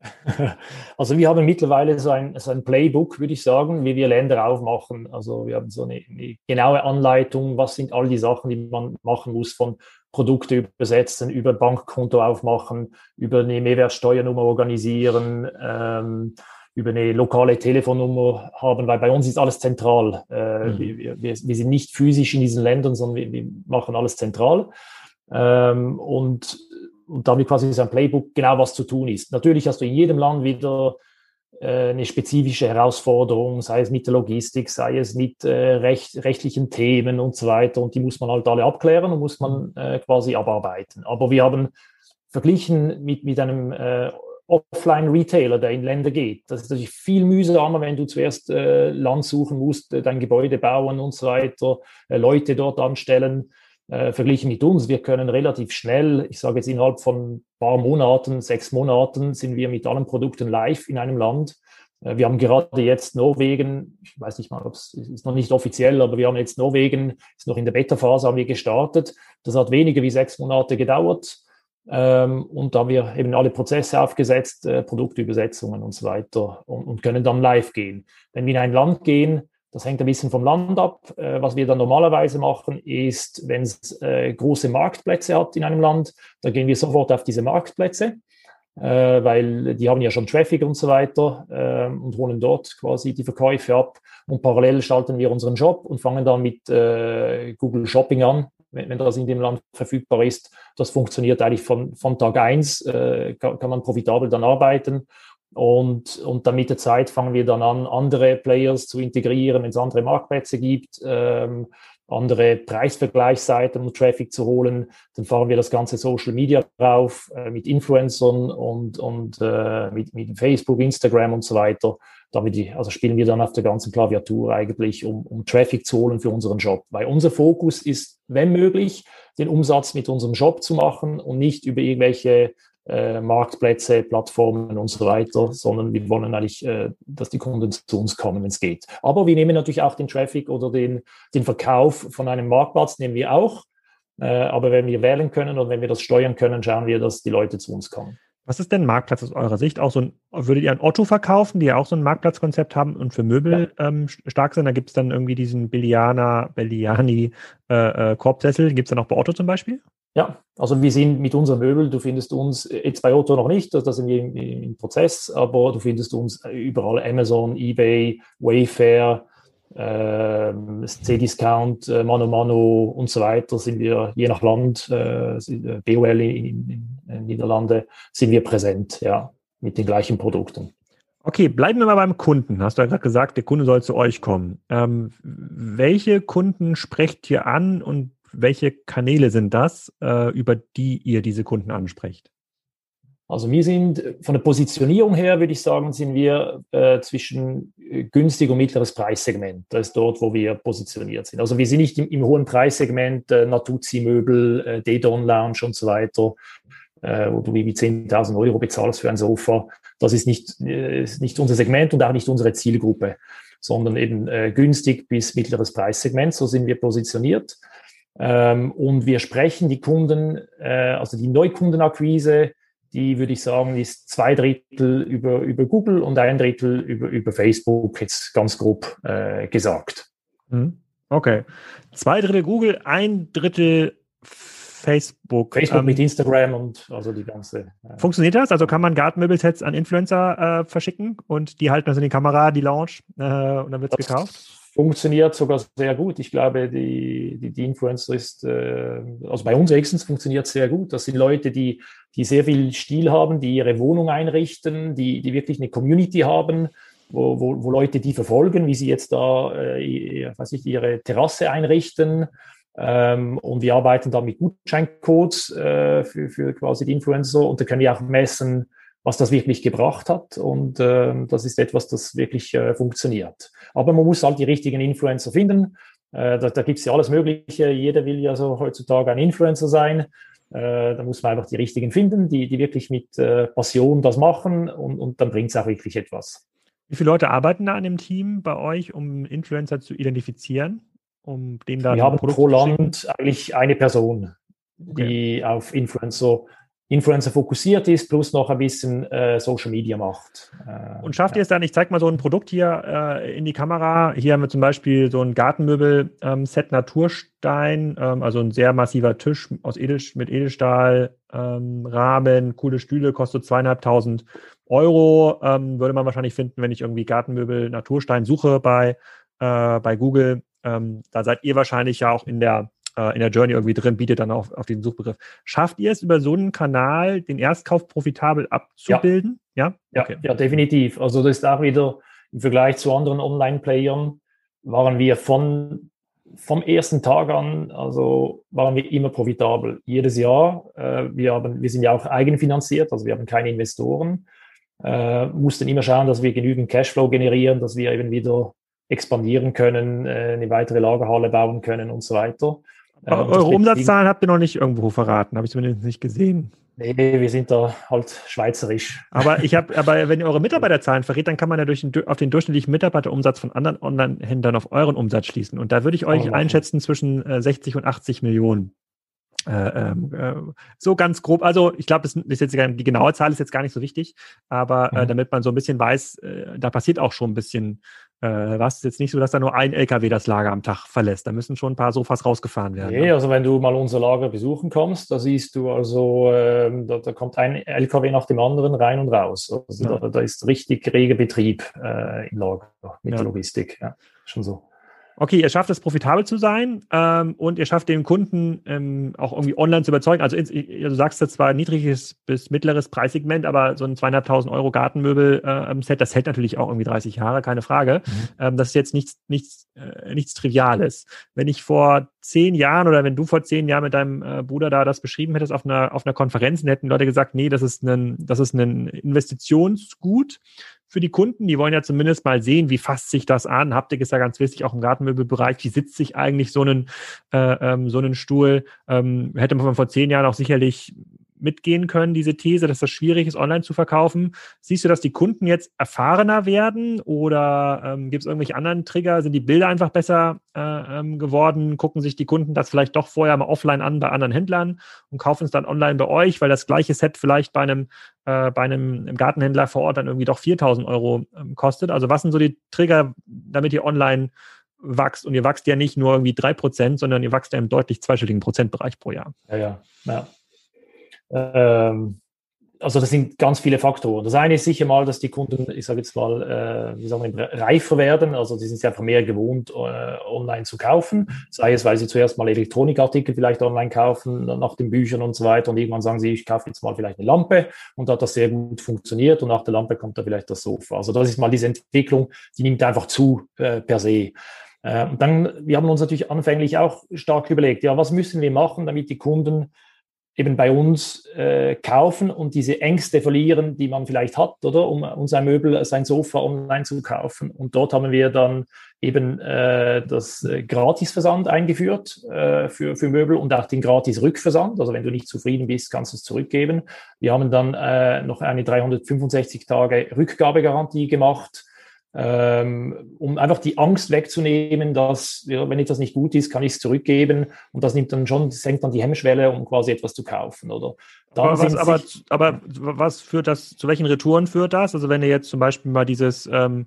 Also wir haben mittlerweile so ein, so ein Playbook, würde ich sagen, wie wir Länder aufmachen. Also wir haben so eine, eine, genaue Anleitung, was sind all die Sachen, die man machen muss, von Produkte übersetzen, über Bankkonto aufmachen, über eine Mehrwertsteuernummer organisieren, ähm, über eine lokale Telefonnummer haben, weil bei uns ist alles zentral. Äh, mhm. wir, wir, wir, sind nicht physisch in diesen Ländern, sondern wir, wir machen alles zentral. Ähm, und, und damit quasi ist ein Playbook genau, was zu tun ist. Natürlich hast du in jedem Land wieder äh, eine spezifische Herausforderung, sei es mit der Logistik, sei es mit äh, recht, rechtlichen Themen und so weiter. Und die muss man halt alle abklären und muss man äh, quasi abarbeiten. Aber wir haben verglichen mit, mit einem äh, Offline-Retailer, der in Länder geht. Das ist natürlich viel mühsamer, wenn du zuerst äh, Land suchen musst, äh, dein Gebäude bauen und so weiter, äh, Leute dort anstellen. Äh, verglichen mit uns, wir können relativ schnell, ich sage jetzt innerhalb von ein paar Monaten, sechs Monaten, sind wir mit allen Produkten live in einem Land. Äh, wir haben gerade jetzt Norwegen, ich weiß nicht mal, ob es ist noch nicht offiziell, aber wir haben jetzt Norwegen, ist noch in der Beta-Phase, haben wir gestartet. Das hat weniger wie sechs Monate gedauert. Ähm, und da haben wir eben alle Prozesse aufgesetzt, äh, Produktübersetzungen und so weiter und, und, können dann live gehen. Wenn wir in ein Land gehen, das hängt ein bisschen vom Land ab. Äh, was wir dann normalerweise machen, ist, wenn es äh, große Marktplätze hat in einem Land, dann gehen wir sofort auf diese Marktplätze, weil die haben ja schon Traffic und so weiter ähm, und holen dort quasi die Verkäufe ab. Und parallel schalten wir unseren Job und fangen dann mit Google Shopping an, wenn, wenn, das in dem Land verfügbar ist. Das funktioniert eigentlich von, von Tag eins, äh, kann, kann man profitabel dann arbeiten. Und, und dann mit der Zeit fangen wir dann an, andere Players zu integrieren, wenn es andere Marktplätze gibt, ähm, andere Preisvergleichsseiten, um Traffic zu holen. Dann fahren wir das ganze Social Media drauf äh, mit Influencern und, und äh, mit, mit Facebook, Instagram und so weiter damit die, also spielen wir dann auf der ganzen Klaviatur eigentlich, um, um Traffic zu holen für unseren Job. Weil unser Fokus ist, wenn möglich, den Umsatz mit unserem Job zu machen und nicht über irgendwelche äh, Marktplätze, Plattformen und so weiter, sondern wir wollen eigentlich, äh, dass die Kunden zu uns kommen, wenn es geht. Aber wir nehmen natürlich auch den Traffic oder den, den Verkauf von einem Marktplatz, nehmen wir auch. Äh, aber wenn wir wählen können und wenn wir das steuern können, schauen wir, dass die Leute zu uns kommen. Was ist denn ein Marktplatz aus eurer Sicht? Auch so ein, würdet ihr ein Otto verkaufen, die ja auch so ein Marktplatzkonzept haben und für Möbel ja. ähm, stark sind? Da gibt es dann irgendwie diesen Belliana, Belliani äh, äh, Korbsessel. Gibt es dann auch bei Otto zum Beispiel? Ja, also wir sind mit unseren Möbeln, du findest uns jetzt bei Otto noch nicht, da sind wir im, im Prozess, aber du findest uns überall Amazon, eBay, Wayfair, äh, C-Discount, äh, Mano Mano und so weiter sind wir je nach Land, äh, äh BOL in, in, in Niederlande, sind wir präsent, ja, mit den gleichen Produkten. Okay, bleiben wir mal beim Kunden. Hast du ja gerade gesagt, der Kunde soll zu euch kommen. Ähm, welche Kunden sprecht ihr an und welche Kanäle sind das, äh, über die ihr diese Kunden ansprecht? Also wir sind von der Positionierung her, würde ich sagen, sind wir äh, zwischen äh, günstig und mittleres Preissegment. Das ist dort, wo wir positioniert sind. Also wir sind nicht im, im hohen Preissegment, äh, Natuzzi-Möbel, äh, Dedon Lounge und so weiter, äh, wo du wie 10.000 Euro bezahlst für ein Sofa. Das ist nicht, äh, ist nicht unser Segment und auch nicht unsere Zielgruppe, sondern eben äh, günstig bis mittleres Preissegment. So sind wir positioniert. Ähm, und wir sprechen die Kunden, äh, also die Neukundenakquise, die würde ich sagen, ist zwei Drittel über, über Google und ein Drittel über, über Facebook, jetzt ganz grob äh, gesagt. Mhm. Okay. Zwei Drittel Google, ein Drittel Facebook. Facebook ähm, mit Instagram und also die ganze. Äh, funktioniert das? Also kann man Gartenmöbelsets an Influencer äh, verschicken und die halten das in die Kamera, die Lounge äh, und dann wird es gekauft? Funktioniert sogar sehr gut. Ich glaube, die, die, die Influencer ist, äh, also bei uns Exens funktioniert sehr gut. Das sind Leute, die, die sehr viel Stil haben, die ihre Wohnung einrichten, die, die wirklich eine Community haben, wo, wo, wo Leute die verfolgen, wie sie jetzt da, äh, weiß ich, ihre Terrasse einrichten. Ähm, und wir arbeiten da mit Gutscheincodes äh, für, für quasi die Influencer und da können wir auch messen, was das wirklich gebracht hat. Und äh, das ist etwas, das wirklich äh, funktioniert. Aber man muss halt die richtigen Influencer finden. Äh, da da gibt es ja alles Mögliche. Jeder will ja so heutzutage ein Influencer sein. Äh, da muss man einfach die richtigen finden, die, die wirklich mit äh, Passion das machen und, und dann bringt es auch wirklich etwas. Wie viele Leute arbeiten da an dem Team bei euch, um Influencer zu identifizieren? Um dem da Wir haben pro Land eigentlich eine Person, die okay. auf Influencer Influencer fokussiert ist, plus noch ein bisschen äh, Social Media macht. Äh, und schafft ja. ihr es dann, ich zeige mal so ein Produkt hier äh, in die Kamera. Hier haben wir zum Beispiel so ein Gartenmöbel-Set ähm, Naturstein, ähm, also ein sehr massiver Tisch aus Edel, mit Edelstahl, ähm, Rahmen, coole Stühle, kostet zweieinhalbtausend Euro. Ähm, würde man wahrscheinlich finden, wenn ich irgendwie Gartenmöbel Naturstein suche bei, äh, bei Google. Ähm, da seid ihr wahrscheinlich ja auch in der äh, in der Journey irgendwie drin, bietet dann auch auf diesen Suchbegriff. Schafft ihr es über so einen Kanal, den Erstkauf profitabel abzubilden? Ja, ja, okay. ja, definitiv. Also das ist auch wieder im Vergleich zu anderen Online-Playern waren wir von vom ersten Tag an, also waren wir immer profitabel. Jedes Jahr. Äh, wir, haben, wir sind ja auch eigenfinanziert, also wir haben keine Investoren. Äh, mussten immer schauen, dass wir genügend Cashflow generieren, dass wir eben wieder expandieren können, äh, eine weitere Lagerhalle bauen können und so weiter. Eure Umsatzzahlen habt ihr noch nicht irgendwo verraten, habe ich zumindest nicht gesehen. Nee, wir sind da halt schweizerisch. Aber ich habe, aber wenn ihr eure Mitarbeiterzahlen verrät, dann kann man ja durch den, auf den durchschnittlichen Mitarbeiterumsatz von anderen Online-Händlern auf euren Umsatz schließen. Und da würde ich euch einschätzen zwischen 60 äh, und 80 Millionen. Äh, ähm, äh, so ganz grob, also ich glaube, die genaue Zahl ist jetzt gar nicht so wichtig, aber äh, mhm. damit man so ein bisschen weiß, äh, da passiert auch schon ein bisschen äh, was. Ist jetzt nicht so, dass da nur ein LKW das Lager am Tag verlässt. Da müssen schon ein paar Sofas rausgefahren werden. Nee, ne? also wenn du mal unser Lager besuchen kommst, da siehst du also, ähm, da, da, kommt ein LKW nach dem anderen rein und raus. Also ja. da, da, ist richtig reger Betrieb äh, im Lager mit ja. Logistik. Ja, schon so okay, ihr schafft es profitabel zu sein ähm, und ihr schafft den Kunden ähm, auch irgendwie online zu überzeugen. Also, ins, du sagst jetzt zwar niedriges bis mittleres Preissegment, aber so ein zweieinhalbtausend Euro Gartenmöbel-Set, äh, das hält natürlich auch irgendwie 30 Jahre, keine Frage. Mhm. Ähm, das ist jetzt nichts, nichts, äh, nichts Triviales. Wenn ich vor zehn Jahren oder wenn du vor zehn Jahren mit deinem äh, Bruder da das beschrieben hättest auf einer, auf einer Konferenz, dann hätten Leute gesagt, nee, das ist ein, das ist ein Investitionsgut für die Kunden. Die wollen ja zumindest mal sehen, wie fasst sich das an. Haptik ist ja ganz wichtig, auch im Gartenmöbelbereich. Wie sitzt sich eigentlich so einen, äh, ähm, so Stuhl? Ähm, hätte man vor zehn Jahren auch sicherlich mitgehen können, diese These, dass das schwierig ist, online zu verkaufen. Siehst du, dass die Kunden jetzt erfahrener werden oder ähm, gibt es irgendwelche anderen Trigger? Sind die Bilder einfach besser äh, ähm, geworden? Gucken sich die Kunden das vielleicht doch vorher mal offline an bei anderen Händlern und kaufen es dann online bei euch, weil das gleiche Set vielleicht bei einem, äh, bei einem Gartenhändler vor Ort dann irgendwie doch 4000 Euro ähm, kostet? Also was sind so die Trigger, damit ihr online wächst? Und ihr wächst ja nicht nur irgendwie drei Prozent, sondern ihr wächst ja im deutlich zweistelligen Prozentbereich pro Jahr. Ja, ja, ja. Ähm, also das sind ganz viele Faktoren. Das eine ist sicher mal, dass die Kunden, ich sage jetzt mal, äh, wie sagen wir, reifer werden. Also die sind einfach mehr gewohnt, äh, online zu kaufen. Sei es, weil sie zuerst mal Elektronikartikel vielleicht online kaufen, nach den Büchern und so weiter. Und irgendwann sagen sie, ich kaufe jetzt mal vielleicht eine Lampe. Und da hat das sehr gut funktioniert. Und nach der Lampe kommt da vielleicht das Sofa. Also das ist mal diese Entwicklung, die nimmt einfach zu äh, per se. Äh, und dann, wir haben uns natürlich anfänglich auch stark überlegt, ja, was müssen wir machen, damit die Kunden eben bei uns äh, kaufen und diese Ängste verlieren, die man vielleicht hat, oder um, um sein Möbel, sein Sofa online zu kaufen. Und dort haben wir dann eben äh, das äh, Gratisversand eingeführt äh, für, für Möbel und auch den Gratis-Rückversand. Also wenn du nicht zufrieden bist, kannst du es zurückgeben. Wir haben dann äh, noch eine 365 Tage Rückgabegarantie gemacht um einfach die Angst wegzunehmen, dass, ja, wenn etwas nicht gut ist, kann ich es zurückgeben. Und das nimmt dann schon, senkt dann die Hemmschwelle, um quasi etwas zu kaufen, oder? Aber was, aber, aber was führt das, zu welchen Retouren führt das? Also wenn ihr jetzt zum Beispiel mal dieses ähm,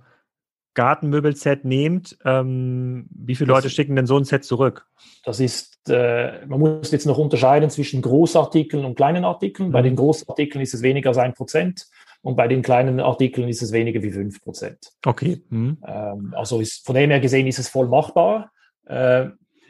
Gartenmöbelset nehmt, ähm, wie viele Leute schicken denn so ein Set zurück? Das ist, äh, man muss jetzt noch unterscheiden zwischen Großartikeln und kleinen Artikeln. Mhm. Bei den Großartikeln ist es weniger als ein Prozent. Und bei den kleinen Artikeln ist es weniger wie 5 Prozent. Okay. Mhm. Ähm, also ist, von dem her gesehen ist es voll machbar. Äh,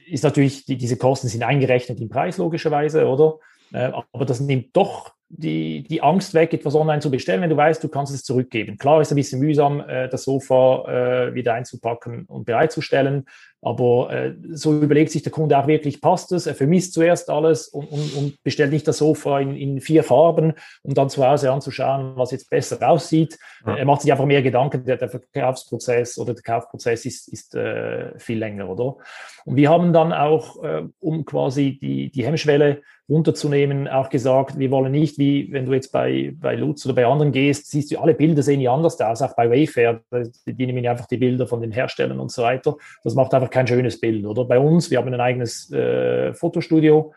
ist natürlich, die, diese Kosten sind eingerechnet im Preis logischerweise, oder? Äh, aber das nimmt doch die, die Angst weg, etwas online zu bestellen, wenn du weißt, du kannst es zurückgeben. Klar ist es ein bisschen mühsam, äh, das Sofa äh, wieder einzupacken und bereitzustellen, aber äh, so überlegt sich der Kunde auch wirklich, passt es? Er vermisst zuerst alles und, und, und bestellt nicht das Sofa in, in, vier Farben, um dann zu Hause anzuschauen, was jetzt besser aussieht. Ja. Er macht sich einfach mehr Gedanken, der, der Verkaufsprozess oder der Kaufprozess ist, ist äh, viel länger, oder? Und wir haben dann auch, äh, um quasi die, die Hemmschwelle runterzunehmen, auch gesagt, wir wollen nicht, wie wenn du jetzt bei, bei Lutz oder bei anderen gehst, siehst du, alle Bilder sehen ja anders aus, auch bei Wayfair, die nehmen ja einfach die Bilder von den Herstellern und so weiter. Das macht einfach kein schönes Bild, oder? Bei uns, wir haben ein eigenes äh, Fotostudio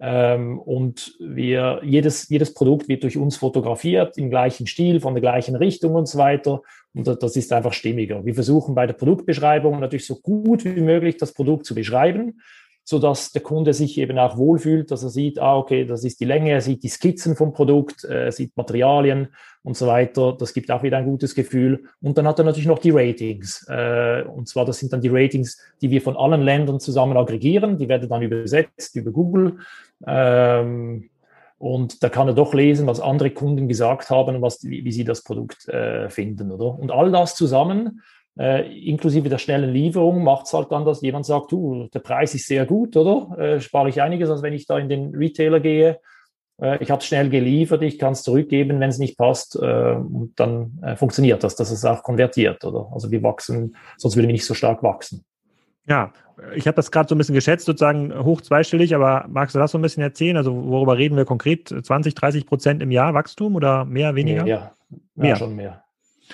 ähm, und wir, jedes, jedes Produkt wird durch uns fotografiert, im gleichen Stil, von der gleichen Richtung und so weiter. Und das ist einfach stimmiger. Wir versuchen bei der Produktbeschreibung natürlich so gut wie möglich das Produkt zu beschreiben so dass der Kunde sich eben auch wohlfühlt, dass er sieht, ah, okay, das ist die Länge, er sieht die Skizzen vom Produkt, äh, er sieht Materialien und so weiter. Das gibt auch wieder ein gutes Gefühl. Und dann hat er natürlich noch die Ratings. Äh, und zwar, das sind dann die Ratings, die wir von allen Ländern zusammen aggregieren. Die werden dann übersetzt über Google. Ähm, und da kann er doch lesen, was andere Kunden gesagt haben und was, wie, wie sie das Produkt äh, finden, oder? Und all das zusammen äh, inklusive der schnellen Lieferung macht es halt dann, dass jemand sagt, du, der Preis ist sehr gut, oder? Äh, spare ich einiges, als wenn ich da in den Retailer gehe. Äh, ich habe es schnell geliefert, ich kann es zurückgeben, wenn es nicht passt. Äh, und dann äh, funktioniert das, dass es auch konvertiert, oder? Also wir wachsen, sonst würden wir nicht so stark wachsen. Ja, ich habe das gerade so ein bisschen geschätzt, sozusagen hoch zweistellig, aber magst du das so ein bisschen erzählen? Also worüber reden wir konkret? 20, 30 Prozent im Jahr Wachstum oder mehr, weniger? Mehr, ja, mehr. schon mehr.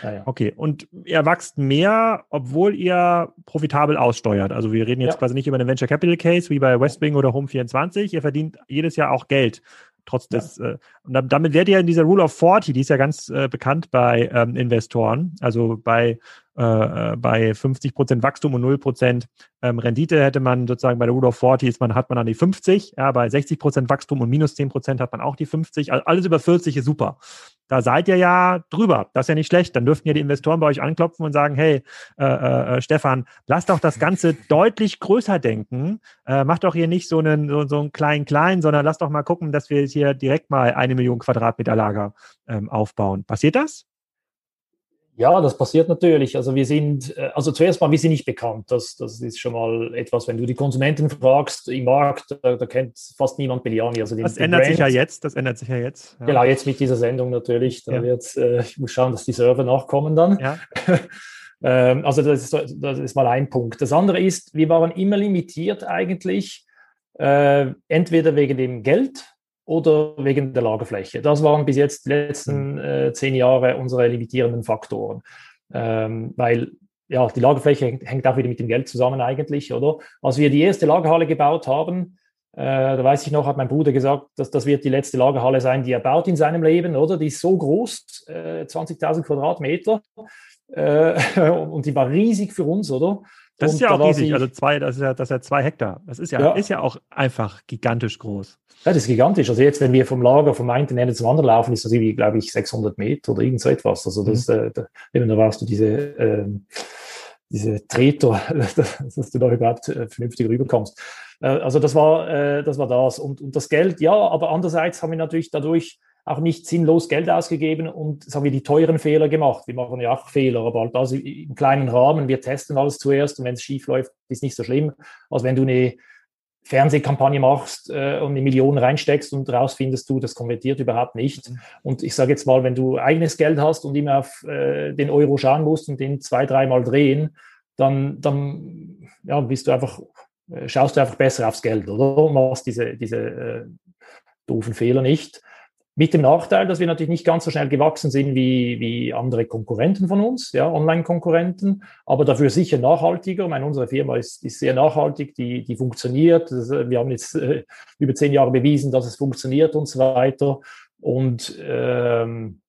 Ja, ja. Okay, und ihr wächst mehr, obwohl ihr profitabel aussteuert. Also wir reden jetzt ja. quasi nicht über einen Venture Capital Case wie bei Westwing oder Home24. Ihr verdient jedes Jahr auch Geld. Trotz des, äh, und damit werdet ihr in dieser Rule of 40, die ist ja ganz äh, bekannt bei ähm, Investoren, also bei äh, äh, bei 50 Prozent Wachstum und 0 Prozent ähm, Rendite hätte man sozusagen bei der Rule of 40 ist man, hat man dann die 50, ja, bei 60 Prozent Wachstum und minus 10 Prozent hat man auch die 50. Also alles über 40 ist super. Da seid ihr ja drüber. Das ist ja nicht schlecht. Dann dürften ja die Investoren bei euch anklopfen und sagen, hey, äh, äh, äh Stefan, lass doch das Ganze deutlich größer denken. Äh, mach doch hier nicht so einen, so, so einen kleinen klein, sondern lass doch mal gucken, dass wir hier direkt mal eine Million Quadratmeter Lager ähm, aufbauen. Passiert das? Ja, das passiert natürlich. Also wir sind, äh, also zuerst mal, wir sind nicht bekannt. Das, das ist schon mal etwas, wenn du die Konsumenten fragst im Markt, da, da kennt fast niemand Belliani. Also das ändert Brand. sich ja jetzt, das ändert sich ja jetzt. Ja. Genau, jetzt mit dieser Sendung natürlich. Da ja. wird, äh, ich muss schauen, dass die Server nachkommen dann. Ja. ähm, also das ist, das ist mal ein Punkt. Das andere ist, wir waren immer limitiert eigentlich, äh, entweder wegen dem Geld, oder wegen der Lagerfläche. Das waren bis jetzt die letzten mhm. äh, zehn Jahre unsere limitierenden Faktoren. Ähm, weil ja, die Lagerfläche hängt auch wieder mit dem Geld zusammen eigentlich, oder? Als wir die erste Lagerhalle gebaut haben, äh, da weiß ich noch, hat mein Bruder gesagt, dass das wird die letzte Lagerhalle sein, die er baut in seinem Leben, oder? Die ist so groß, äh, 20.000 Quadratmeter, äh, und die war riesig für uns, oder? Das ist ja auch riesig, also zwei, das ist ja, das ist ja zwei Hektar. Das ist ja, ja, ist ja auch einfach gigantisch groß. Ja, das ist gigantisch. Also jetzt, wenn wir vom Lager vom einen Ende zum anderen laufen, ist das irgendwie, glaube ich, 600 Meter oder irgend so etwas. Also das, mhm. äh, da, eben, da warst du diese, ähm, diese Treter, dass du da überhaupt äh, vernünftig rüberkommst. Äh, also das war, äh, das war das. Und, und das Geld, ja, aber andererseits haben wir natürlich dadurch auch nicht sinnlos Geld ausgegeben und sagen wir die teuren Fehler gemacht. Wir machen ja auch Fehler, aber halt also im kleinen Rahmen. Wir testen alles zuerst und wenn es schief läuft, ist nicht so schlimm, als wenn du eine Fernsehkampagne machst äh, und eine Million reinsteckst und rausfindest du, das konvertiert überhaupt nicht. Mhm. Und ich sage jetzt mal, wenn du eigenes Geld hast und immer auf äh, den Euro schauen musst und den zwei, dreimal drehen, dann, dann ja, bist du einfach, äh, schaust du einfach besser aufs Geld, oder? Und machst diese, diese äh, doofen Fehler nicht. Mit dem Nachteil, dass wir natürlich nicht ganz so schnell gewachsen sind wie, wie andere Konkurrenten von uns, ja, Online-Konkurrenten, aber dafür sicher nachhaltiger. Ich meine, unsere Firma ist, ist sehr nachhaltig, die, die funktioniert. Wir haben jetzt äh, über zehn Jahre bewiesen, dass es funktioniert und so weiter. Und ähm,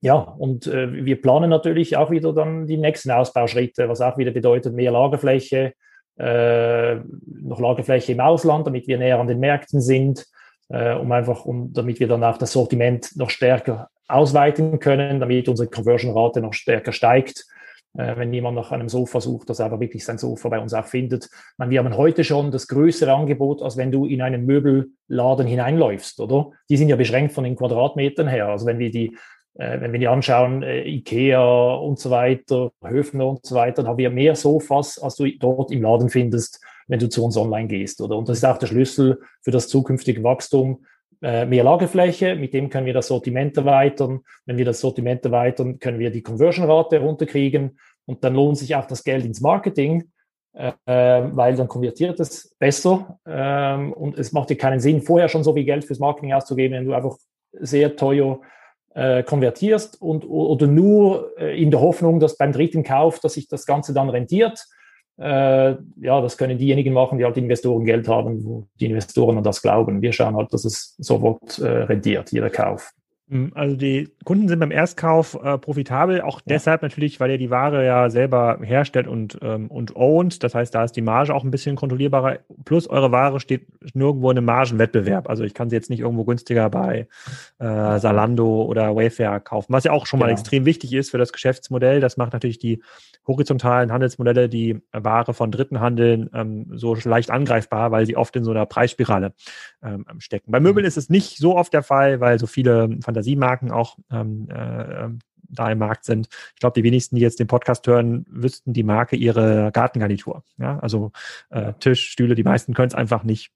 ja, und äh, wir planen natürlich auch wieder dann die nächsten Ausbauschritte, was auch wieder bedeutet mehr Lagerfläche, äh, noch Lagerfläche im Ausland, damit wir näher an den Märkten sind äh, um einfach, um, damit wir dann auch das Sortiment noch stärker ausweiten können, damit unsere Conversion-Rate noch stärker steigt. Äh, wenn jemand nach einem Sofa sucht, dass er aber wirklich sein Sofa bei uns auch findet. Meine, wir haben heute schon das größere Angebot, als wenn du in einen Möbelladen hineinläufst, oder? Die sind ja beschränkt von den Quadratmetern her. Also wenn wir die äh, wenn wir die anschauen, äh, Ikea und so weiter, Höfner und so weiter, dann haben wir mehr Sofas, als du dort im Laden findest wenn du zu uns online gehst. Oder? Und das ist auch der Schlüssel für das zukünftige Wachstum. Äh, mehr Lagerfläche, mit dem können wir das Sortiment erweitern. Wenn wir das Sortiment erweitern, können wir die Conversion-Rate runterkriegen und dann lohnt sich auch das Geld ins Marketing, äh, weil dann konvertiert es besser. Ähm, und es macht dir keinen Sinn, vorher schon so viel Geld fürs Marketing auszugeben, wenn du einfach sehr teuer äh, konvertierst und oder nur äh, in der Hoffnung, dass beim dritten Kauf, dass sich das Ganze dann rentiert ja, das können diejenigen machen, die halt Investoren Geld haben, wo die Investoren an das glauben. Wir schauen halt, dass es sofort äh, rentiert, jeder Kauf. Hm, also die Kunden sind beim Erstkauf äh, profitabel, auch ja. deshalb natürlich, weil ihr die Ware ja selber herstellt und, ähm, und ownt. Das heißt, da ist die Marge auch ein bisschen kontrollierbarer. Plus eure Ware steht nirgendwo in einem Margenwettbewerb. Also ich kann sie jetzt nicht irgendwo günstiger bei äh, Salando oder Wayfair kaufen, was ja auch schon mal ja. extrem wichtig ist für das Geschäftsmodell. Das macht natürlich die horizontalen Handelsmodelle, die Ware von Dritten handeln, ähm, so leicht angreifbar, weil sie oft in so einer Preisspirale ähm, stecken. Bei Möbeln mhm. ist es nicht so oft der Fall, weil so viele Fantasiemarken auch ähm, äh, da im Markt sind. Ich glaube, die wenigsten, die jetzt den Podcast hören, wüssten die Marke ihre Gartengarnitur. Ja, also äh, Tisch, Stühle, die meisten können es einfach nicht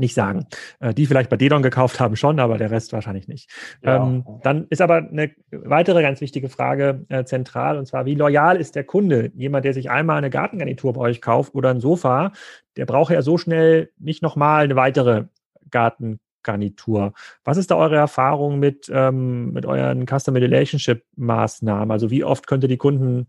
nicht sagen. Äh, die vielleicht bei Dedon gekauft haben schon, aber der Rest wahrscheinlich nicht. Ja. Ähm, dann ist aber eine weitere ganz wichtige Frage äh, zentral, und zwar, wie loyal ist der Kunde? Jemand, der sich einmal eine Gartengarnitur bei euch kauft oder ein Sofa, der braucht ja so schnell nicht nochmal eine weitere Gartengarnitur. Was ist da eure Erfahrung mit, ähm, mit euren Customer Relationship Maßnahmen? Also wie oft könnt ihr die Kunden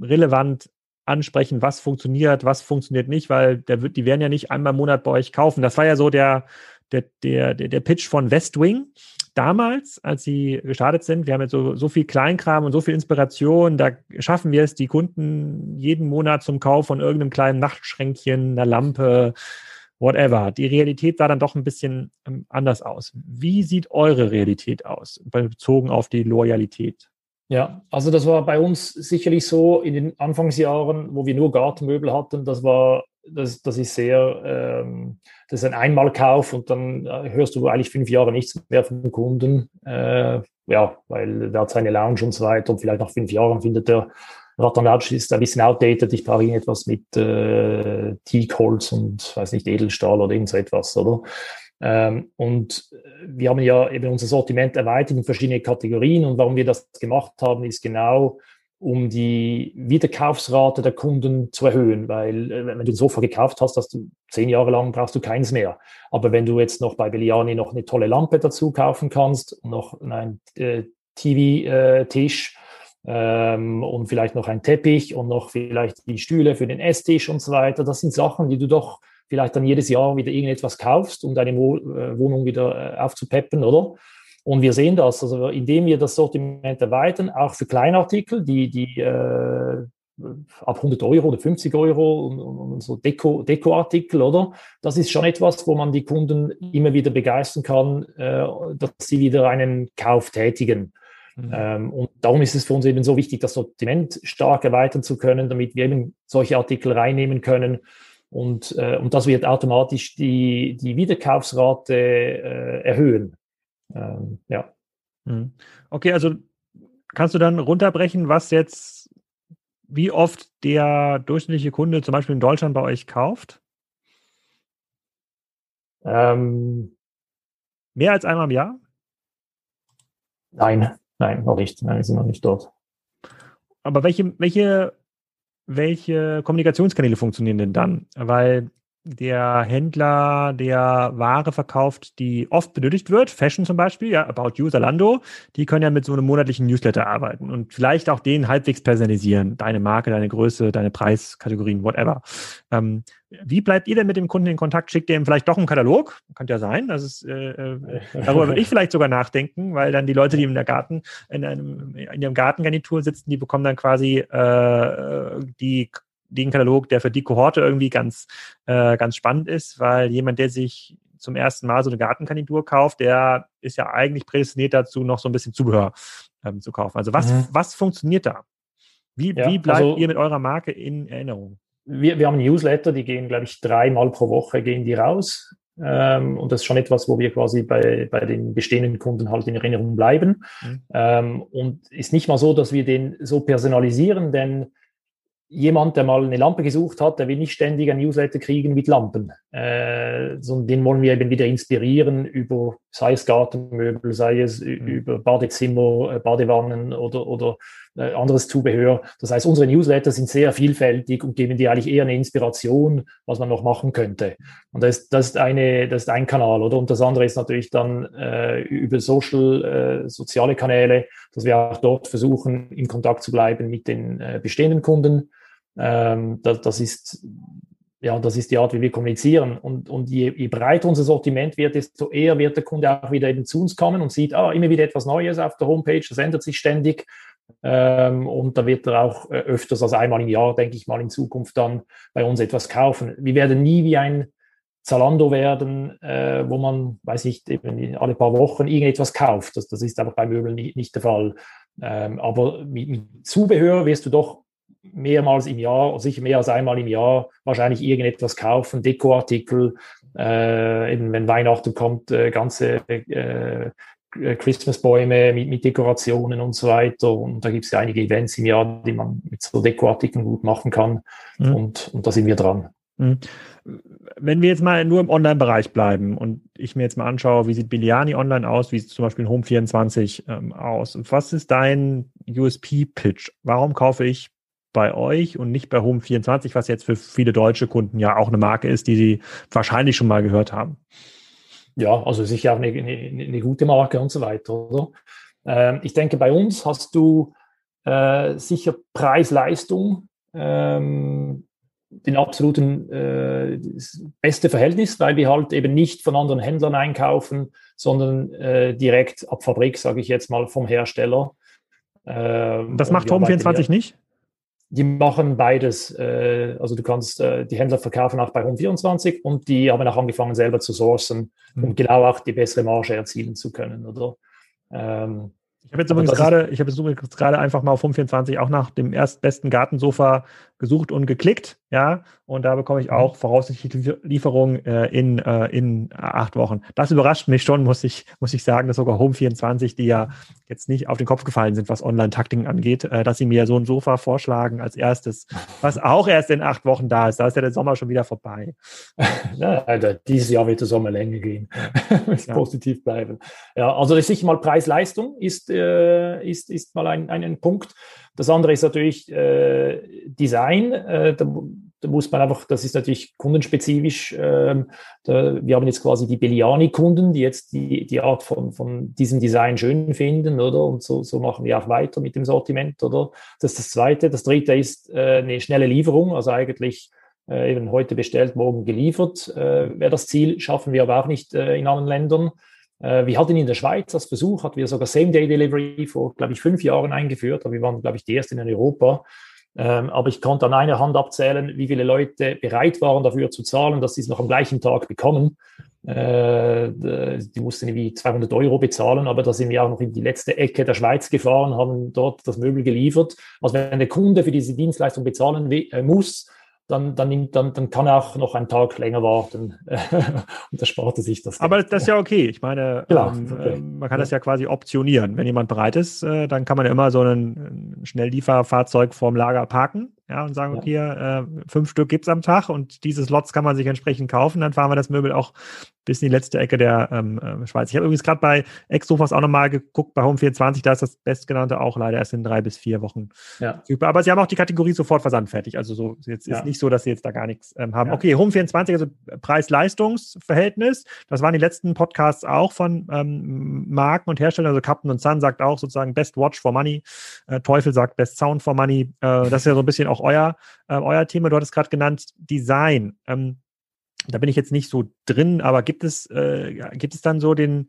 relevant ansprechen, was funktioniert, was funktioniert nicht, weil der wird, die werden ja nicht einmal im Monat bei euch kaufen. Das war ja so der, der, der, der Pitch von Westwing damals, als sie gestartet sind. Wir haben jetzt so, so viel Kleinkram und so viel Inspiration. Da schaffen wir es, die Kunden jeden Monat zum Kauf von irgendeinem kleinen Nachtschränkchen, einer Lampe, whatever. Die Realität sah dann doch ein bisschen ähm, anders aus. Wie sieht eure Realität aus, bezogen auf die Loyalität? Ja, also das war bei uns sicherlich so in den Anfangsjahren, wo wir nur Gartenmöbel hatten. Das war, das, das ist sehr, ähm, das ist ein Einmalkauf und dann äh, hörst du eigentlich fünf Jahre nichts mehr vom Kunden. Äh, ja, weil der hat seine Lounge und so weiter und vielleicht nach fünf Jahren findet der Rattanatsch ist ein bisschen outdated. Ich brauche irgendetwas mit äh, Teakholz und weiß nicht Edelstahl oder irgend so etwas, oder? Ähm, und wir haben ja eben unser Sortiment erweitert in verschiedene Kategorien. Und warum wir das gemacht haben, ist genau, um die Wiederkaufsrate der Kunden zu erhöhen. Weil äh, wenn du ein Sofa gekauft hast, hast du zehn Jahre lang brauchst du keins mehr. Aber wenn du jetzt noch bei Belliani noch eine tolle Lampe dazu kaufen kannst und noch einen äh, TV-Tisch äh, ähm, und vielleicht noch einen Teppich und noch vielleicht die Stühle für den Esstisch und so weiter, das sind Sachen, die du doch vielleicht dann jedes Jahr wieder irgendetwas kaufst, um deine äh, Wohnung wieder äh, aufzupeppen, oder? Und wir sehen das, also indem wir das Sortiment erweitern, auch für Kleinartikel, die, die, äh, ab 100 Euro oder 50 Euro und, und, und so Deko, Dekoartikel, oder? Das ist schon etwas, wo man die Kunden immer wieder begeistern kann, äh, dass sie wieder einen Kauf tätigen. Mhm. Ähm, und darum ist es für uns eben so wichtig, das Sortiment stark erweitern zu können, damit wir eben solche Artikel reinnehmen können. Und, äh, und das wird automatisch die, die Wiederkaufsrate äh, erhöhen. Ähm, ja. Mhm. Okay, also kannst du dann runterbrechen, was jetzt, wie oft der durchschnittliche Kunde zum Beispiel in Deutschland bei euch kauft? Ähm, Mehr als einmal im Jahr? Nein, nein, noch nicht. Nein, wir sind noch nicht dort. Aber welche, welche, welche Kommunikationskanäle funktionieren denn dann? Weil der Händler, der Ware verkauft, die oft benötigt wird, Fashion zum Beispiel, ja, About You, Zalando, die können ja mit so einem monatlichen Newsletter arbeiten und vielleicht auch den halbwegs personalisieren. Deine Marke, deine Größe, deine Preiskategorien, whatever. Ähm, wie bleibt ihr denn mit dem Kunden in Kontakt? Schickt ihr ihm vielleicht doch einen Katalog? Könnte ja sein. Das ist, äh, äh darüber würde ich vielleicht sogar nachdenken, weil dann die Leute, die in der Garten, in einem, in ihrem Gartengarnitur sitzen, die bekommen dann quasi äh, die den Katalog, der für die Kohorte irgendwie ganz, äh, ganz spannend ist, weil jemand, der sich zum ersten Mal so eine Gartenkandidatur kauft, der ist ja eigentlich prädestiniert dazu, noch so ein bisschen Zubehör ähm, zu kaufen. Also was, mhm. was funktioniert da? Wie, ja, wie bleibt also, ihr mit eurer Marke in Erinnerung? Wir, wir haben Newsletter, die gehen, glaube ich, dreimal pro Woche gehen die raus. Ähm, und das ist schon etwas, wo wir quasi bei, bei den bestehenden Kunden halt in Erinnerung bleiben. Mhm. Ähm, und ist nicht mal so, dass wir den so personalisieren, denn jemand, der mal eine Lampe gesucht hat, der will nicht ständig ein Newsletter kriegen mit Lampen, äh, sondern den wollen wir eben wieder inspirieren über, sei es Gartenmöbel, sei es mhm. über Badezimmer, äh, Badewannen oder, oder äh, anderes Zubehör. Das heißt, unsere Newsletter sind sehr vielfältig und geben dir eigentlich eher eine Inspiration, was man noch machen könnte. Und das, ist, das ist, eine, das ist ein Kanal, oder? Und das andere ist natürlich dann äh, über Social, äh, soziale Kanäle, dass wir auch dort versuchen, in Kontakt zu bleiben mit den äh, bestehenden Kunden ähm, das, das, ist, ja, das ist die Art, wie wir kommunizieren. Und, und je, je, breiter unser Sortiment wird, desto eher wird der Kunde auch wieder eben zu uns kommen und sieht, ah, immer wieder etwas Neues auf der Homepage, das ändert sich ständig. Ähm, und da wird er auch äh, öfters als einmal im Jahr, denke ich mal, in Zukunft dann bei uns etwas kaufen. Wir werden nie wie ein Zalando werden, äh, wo man, weiß ich, eben alle paar Wochen irgendetwas kauft. Das, das ist aber bei Möbeln nicht, nicht der Fall. Ähm, aber mit, mit, Zubehör wirst du doch mehrmals im Jahr, sicher mehr als einmal im Jahr, wahrscheinlich irgendetwas kaufen, Dekoartikel, äh, eben wenn Weihnachten kommt, äh, ganze äh, Christmasbäume mit, mit Dekorationen und so weiter. Und da gibt es ja einige Events im Jahr, die man mit so Dekoartikeln gut machen kann. Mhm. Und, und da sind wir dran. Mhm. Wenn wir jetzt mal nur im Online-Bereich bleiben und ich mir jetzt mal anschaue, wie sieht Biliani online aus, wie sieht zum Beispiel Home24 ähm, aus? Was ist dein USP-Pitch? Warum kaufe ich bei euch und nicht bei Home24, was jetzt für viele deutsche Kunden ja auch eine Marke ist, die sie wahrscheinlich schon mal gehört haben. Ja, also sicher auch eine, eine, eine gute Marke und so weiter. Oder? Ähm, ich denke, bei uns hast du äh, sicher Preis-Leistung, ähm, den absoluten äh, beste Verhältnis, weil wir halt eben nicht von anderen Händlern einkaufen, sondern äh, direkt ab Fabrik, sage ich jetzt mal, vom Hersteller. Ähm, das macht Home24 nicht? Die machen beides. Äh, also du kannst äh, die Händler verkaufen auch bei Home24 und die haben auch angefangen selber zu sourcen, um mhm. genau auch die bessere Marge erzielen zu können, oder? Ähm, ich habe jetzt übrigens gerade, ich habe jetzt übrigens gerade einfach mal auf Home24 auch nach dem erstbesten Gartensofa gesucht und geklickt, ja, und da bekomme ich mhm. auch voraussichtlich Lieferung äh, in, äh, in acht Wochen. Das überrascht mich schon, muss ich, muss ich sagen, dass sogar Home24, die ja jetzt nicht auf den Kopf gefallen sind, was Online-Takting angeht, äh, dass sie mir so ein Sofa vorschlagen als erstes, was auch erst in acht Wochen da ist. Da ist ja der Sommer schon wieder vorbei. Ja, also dieses Jahr wird der Sommer länger gehen. ja. Positiv bleiben. Ja, also das sicher mal Preis-Leistung ist, äh, ist, ist mal ein, ein Punkt. Das andere ist natürlich äh, Design. Äh, da, da, muss man einfach, das ist natürlich kundenspezifisch. Ähm, da, wir haben jetzt quasi die Belliani-Kunden, die jetzt die, die Art von, von diesem Design schön finden, oder? Und so, so machen wir auch weiter mit dem Sortiment, oder? Das ist das Zweite. Das Dritte ist äh, eine schnelle Lieferung, also eigentlich äh, eben heute bestellt, morgen geliefert. Äh, Wäre das Ziel, schaffen wir aber auch nicht äh, in anderen Ländern. Äh, wir hatten in der Schweiz als Versuch, hatten wir sogar Same-Day-Delivery vor, glaube ich, fünf Jahren eingeführt, aber wir waren, glaube ich, die ersten in Europa. Ähm, aber ich konnte an einer Hand abzählen, wie viele Leute bereit waren, dafür zu zahlen, dass sie es noch am gleichen Tag bekommen. Äh, die mussten irgendwie 200 Euro bezahlen, aber da sind wir auch noch in die letzte Ecke der Schweiz gefahren, haben dort das Möbel geliefert. Also wenn der Kunde für diese Dienstleistung bezahlen äh, muss, dann, dann, dann, dann kann er auch noch einen Tag länger warten und ersparte sich das. Aber das ist ja okay. Ich meine, Klar, ähm, okay. Ähm, man kann das ja quasi optionieren. Wenn jemand bereit ist, äh, dann kann man ja immer so ein, ein Schnelllieferfahrzeug vorm Lager parken ja, und sagen, okay, äh, fünf Stück gibt es am Tag und diese Slots kann man sich entsprechend kaufen. Dann fahren wir das Möbel auch bis in die letzte Ecke der ähm, äh, Schweiz. Ich habe übrigens gerade bei Ex-Sofas auch nochmal geguckt, bei Home24, da ist das bestgenannte auch leider erst in drei bis vier Wochen ja. Aber sie haben auch die Kategorie sofort versandfertig. Also so jetzt ja. ist nicht so, dass sie jetzt da gar nichts ähm, haben. Ja. Okay, Home24, also Preis-Leistungs-Verhältnis. Das waren die letzten Podcasts auch von ähm, Marken und Herstellern. Also Captain und Sun sagt auch sozusagen Best Watch for Money. Äh, Teufel sagt Best Sound for Money. Äh, das ist ja so ein bisschen auch euer, äh, euer Thema. Du hattest gerade genannt Design. Ähm, da bin ich jetzt nicht so drin, aber gibt es, äh, gibt es dann so den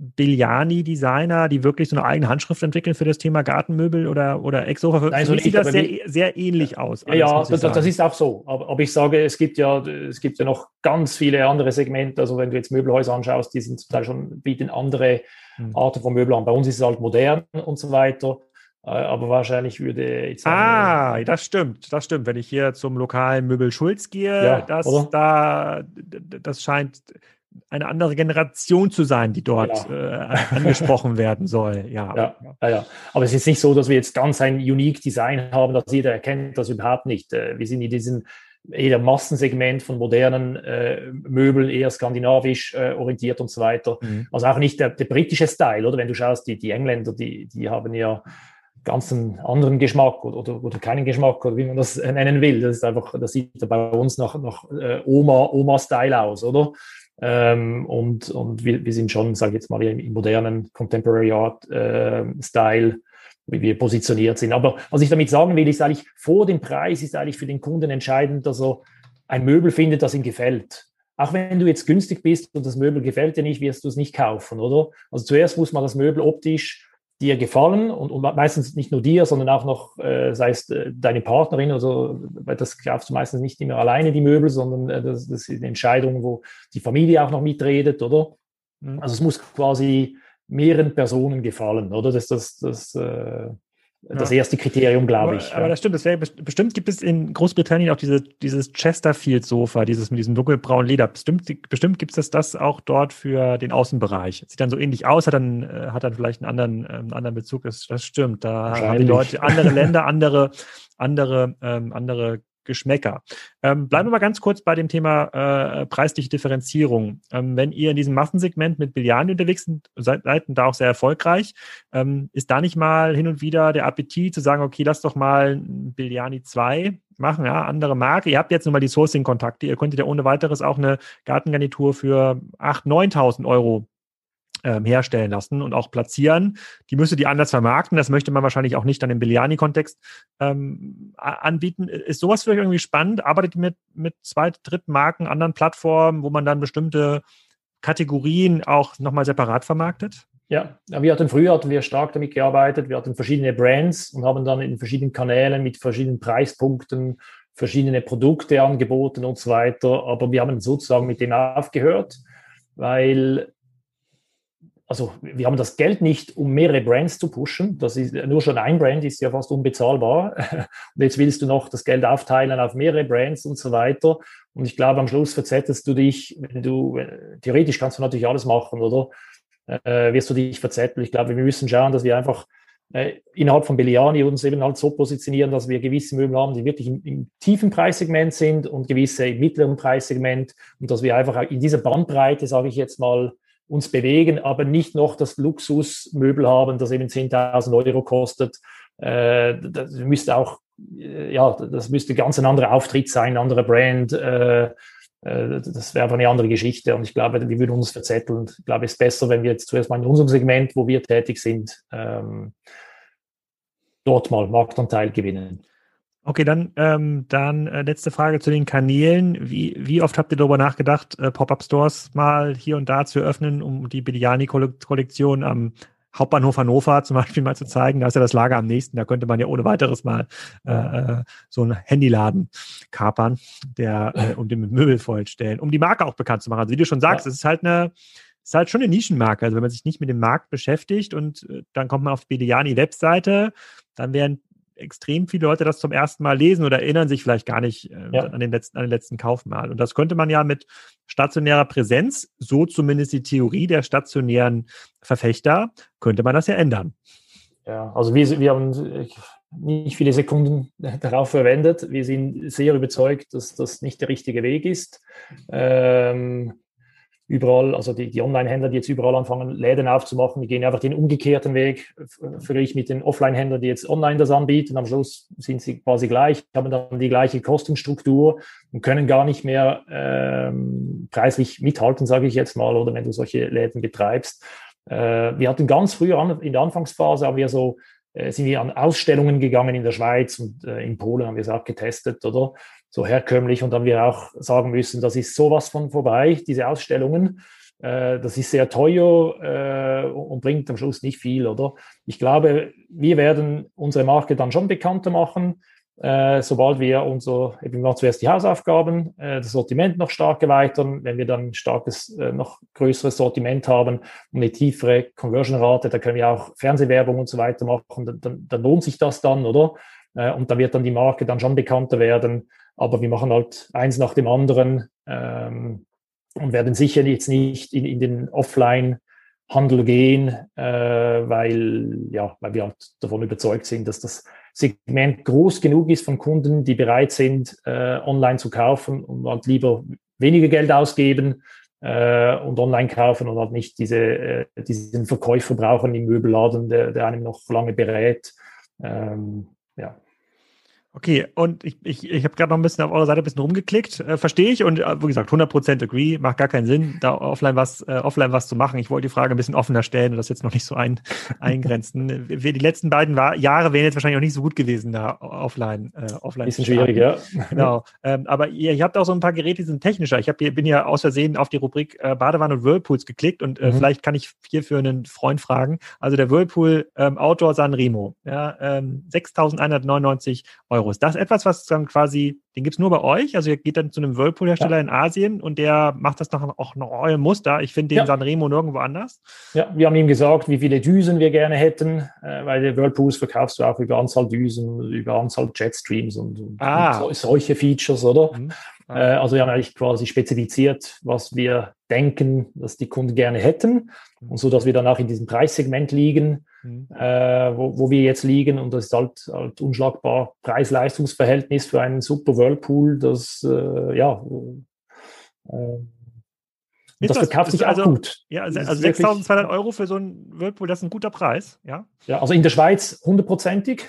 Biljani-Designer, die wirklich so eine eigene Handschrift entwickeln für das Thema Gartenmöbel oder, oder Exofa? Nein, so sieht das sehr, sehr ähnlich aus. Alles, ja, das, das, ist auch so. Aber, aber, ich sage, es gibt ja, es gibt ja noch ganz viele andere Segmente. Also wenn du jetzt Möbelhäuser anschaust, die sind zum Teil schon, bieten andere hm. Arten von Möbel an. Bei uns ist es halt modern und so weiter. Äh, aber wahrscheinlich würde ich sagen. Ah, das stimmt, das stimmt. Wenn ich hier zum lokalen Möbel Schulz gehe, ja, das, da, das scheint eine andere Generation zu sein, die dort ja. äh, angesprochen werden soll. Ja. Ja, ja. ja, aber es ist nicht so, dass wir jetzt ganz ein unique Design haben, dass jeder erkennt, das überhaupt nicht. Äh, wir sind in diesem eher Massensegment von modernen äh, Möbeln, eher skandinavisch äh, orientiert und so weiter. Mhm. Also auch nicht der, der, britische Style, oder? Wenn du schaust, die, die Engländer, die, die haben ja ganz einen anderen Geschmack oder, oder, oder, keinen Geschmack oder wie man das nennen will. Das ist einfach, das sieht bei uns nach, nach äh, Oma, Oma-Style aus, oder? Ähm, und und wir, wir sind schon, sage ich jetzt mal, im, im modernen Contemporary Art äh, Style, wie wir positioniert sind. Aber was ich damit sagen will, ist eigentlich, vor dem Preis ist eigentlich für den Kunden entscheidend, dass er ein Möbel findet, das ihm gefällt. Auch wenn du jetzt günstig bist und das Möbel gefällt dir nicht, wirst du es nicht kaufen, oder? Also zuerst muss man das Möbel optisch dir gefallen und, und, meistens nicht nur dir, sondern auch noch, äh, sei es äh, deine Partnerin oder so, weil das kaufst du meistens nicht immer alleine die Möbel, sondern äh, das, das ist eine Entscheidung, wo die Familie auch noch mitredet, oder? Mhm. Also es muss quasi mehreren Personen gefallen, oder? Das, das, das, äh, das ja. erste Kriterium, glaube ich. Aber, ja. das stimmt. Das wäre, bestimmt gibt es in Großbritannien auch diese, dieses Chesterfield-Sofa, dieses mit diesem dunkelbraunen Leder. Bestimmt, bestimmt gibt es das, das auch dort für den Außenbereich. Sieht dann so ähnlich aus, hat dann, äh, hat dann vielleicht einen anderen, äh, einen anderen Bezug. Das, das stimmt. Da haben die Leute andere Länder, andere, andere, ähm, andere Geschmäcker. Ähm, bleiben wir mal ganz kurz bei dem Thema äh, preisliche Differenzierung. Ähm, wenn ihr in diesem Massensegment mit Billiarden unterwegs seid, seid und da auch sehr erfolgreich, ähm, ist da nicht mal hin und wieder der Appetit zu sagen, okay, lass doch mal Billiani 2 machen, ja, andere Marke. Ihr habt jetzt nun mal die Sourcing-Kontakte. Ihr könntet ja ohne weiteres auch eine Gartengarnitur für 8.000, 9.000 Euro ähm, herstellen lassen und auch platzieren. Die müsste die anders vermarkten. Das möchte man wahrscheinlich auch nicht dann im Biliani-Kontext ähm, anbieten. Ist sowas für euch irgendwie spannend? Arbeitet mit, mit zweit-, Drittmarken, anderen Plattformen, wo man dann bestimmte Kategorien auch nochmal separat vermarktet? Ja, wir hatten früher hatten wir stark damit gearbeitet. Wir hatten verschiedene Brands und haben dann in verschiedenen Kanälen mit verschiedenen Preispunkten verschiedene Produkte angeboten und so weiter. Aber wir haben sozusagen mit dem aufgehört, weil also wir haben das Geld nicht, um mehrere Brands zu pushen. Das ist nur schon ein Brand ist ja fast unbezahlbar. Und jetzt willst du noch das Geld aufteilen auf mehrere Brands und so weiter. Und ich glaube, am Schluss verzettelst du dich, wenn du, theoretisch kannst du natürlich alles machen, oder? Äh, wirst du dich verzetteln. Ich glaube, wir müssen schauen, dass wir einfach äh, innerhalb von Belliani uns eben halt so positionieren, dass wir gewisse Möbel haben, die wirklich im, im, tiefen Preissegment sind und gewisse im mittleren Preissegment und dass wir einfach in dieser Bandbreite, sage ich jetzt mal, uns bewegen, aber nicht noch das Luxusmöbel haben, das eben 10.000 Euro kostet. Äh, das müsste auch, äh, ja, das müsste ganz ein anderer Auftritt sein, ein anderer Brand. Äh, das wäre einfach eine andere Geschichte und ich glaube, wir würden uns verzetteln. Ich glaube, es ist besser, wenn wir jetzt zuerst mal in unserem Segment, wo wir tätig sind, ähm, dort mal Marktanteil gewinnen. Okay, dann, ähm, dann äh, letzte Frage zu den Kanälen. Wie, wie oft habt ihr darüber nachgedacht, äh, Pop-Up-Stores mal hier und da zu öffnen, um die Biliani-Kollektion am Hauptbahnhof Hannover zum Beispiel mal zu zeigen. Da ist ja das Lager am nächsten. Da könnte man ja ohne weiteres mal äh, äh so einen Handyladen kapern, der äh, und den Möbel vollstellen, um die Marke auch bekannt zu machen. Also wie du schon sagst, ja. es ist halt eine ist halt schon eine Nischenmarke. Also wenn man sich nicht mit dem Markt beschäftigt und äh, dann kommt man auf Bediani Webseite, dann werden extrem viele Leute das zum ersten Mal lesen oder erinnern sich vielleicht gar nicht äh, ja. an, den letzten, an den letzten Kauf mal. Und das könnte man ja mit stationärer Präsenz, so zumindest die Theorie der stationären Verfechter, könnte man das ja ändern. Ja, also wir, wir haben nicht viele Sekunden darauf verwendet. Wir sind sehr überzeugt, dass das nicht der richtige Weg ist. Ähm, überall, also die, die Online-Händler, die jetzt überall anfangen, Läden aufzumachen, die gehen einfach den umgekehrten Weg, verglichen mit den Offline-Händlern, die jetzt online das anbieten. Am Schluss sind sie quasi gleich, haben dann die gleiche Kostenstruktur und können gar nicht mehr ähm, preislich mithalten, sage ich jetzt mal, oder wenn du solche Läden betreibst. Äh, wir hatten ganz früher an, in der Anfangsphase, haben wir so äh, sind wir an Ausstellungen gegangen in der Schweiz und äh, in Polen haben wir es auch getestet, oder? So herkömmlich. Und dann wir auch sagen müssen, das ist sowas von vorbei, diese Ausstellungen. Äh, das ist sehr teuer äh, und bringt am Schluss nicht viel, oder? Ich glaube, wir werden unsere Marke dann schon bekannter machen, äh, sobald wir unser, eben mal zuerst die Hausaufgaben, äh, das Sortiment noch stark erweitern. Wenn wir dann ein starkes, äh, noch größeres Sortiment haben und eine tiefere Conversion-Rate, da können wir auch Fernsehwerbung und so weiter machen, dann, dann, dann lohnt sich das dann, oder? Äh, und da wird dann die Marke dann schon bekannter werden. Aber wir machen halt eins nach dem anderen ähm, und werden sicher jetzt nicht in, in den Offline-Handel gehen, äh, weil, ja, weil wir halt davon überzeugt sind, dass das Segment groß genug ist von Kunden, die bereit sind, äh, online zu kaufen und halt lieber weniger Geld ausgeben äh, und online kaufen und halt nicht diese, äh, diesen Verkäufer brauchen im Möbelladen, der, der einem noch lange berät. Ähm, ja. Okay, und ich, ich, ich habe gerade noch ein bisschen auf eurer Seite ein bisschen rumgeklickt, äh, verstehe ich und äh, wie gesagt, 100% agree, macht gar keinen Sinn, da offline was, äh, offline was zu machen. Ich wollte die Frage ein bisschen offener stellen und das jetzt noch nicht so ein, eingrenzen. die letzten beiden war, Jahre wären jetzt wahrscheinlich auch nicht so gut gewesen, da offline. Äh, offline bisschen schwierig, ja. Genau, ähm, aber ihr, ihr habt auch so ein paar Geräte, die sind technischer. Ich hab, bin ja aus Versehen auf die Rubrik äh, Badewanne und Whirlpools geklickt und äh, mhm. vielleicht kann ich hier für einen Freund fragen. Also der Whirlpool ähm, Outdoor Sanremo, ja, ähm, 6.199 Euro. Euro. Ist das etwas, was dann quasi, den gibt es nur bei euch? Also ihr geht dann zu einem Whirlpool-Hersteller ja. in Asien und der macht das noch, auch noch euer Muster. Ich finde den ja. Sanremo nirgendwo anders. Ja, wir haben ihm gesagt, wie viele Düsen wir gerne hätten, äh, weil der Whirlpools verkaufst du auch über Anzahl Düsen, über Anzahl Jetstreams und, und, ah. und solche Features, oder? Mhm. Ah. Äh, also wir haben eigentlich quasi spezifiziert, was wir denken, dass die Kunden gerne hätten und so, dass wir dann auch in diesem Preissegment liegen mhm. äh, wo, wo, wir jetzt liegen. Und das ist halt, halt unschlagbar Preis-Leistungs-Verhältnis für einen super Whirlpool, das äh, ja äh, das, das verkauft sich also, auch gut. Ja, also, also 6.200 Euro für so einen Whirlpool, das ist ein guter Preis, ja? Ja, also in der Schweiz hundertprozentig.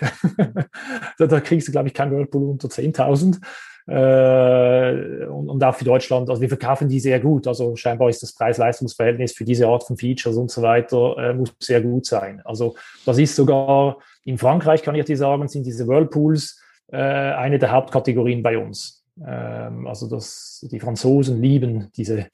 da, da, kriegst du, glaube ich, kein Whirlpool unter 10.000 äh, und, und auch für Deutschland. Also wir verkaufen die sehr gut. Also scheinbar ist das Preis-Leistungs-Verhältnis für diese Art von Features und so weiter äh, muss sehr gut sein. Also das ist sogar in Frankreich, kann ich dir sagen, sind diese Whirlpools äh, eine der Hauptkategorien bei uns. Ähm, also das, die Franzosen lieben diese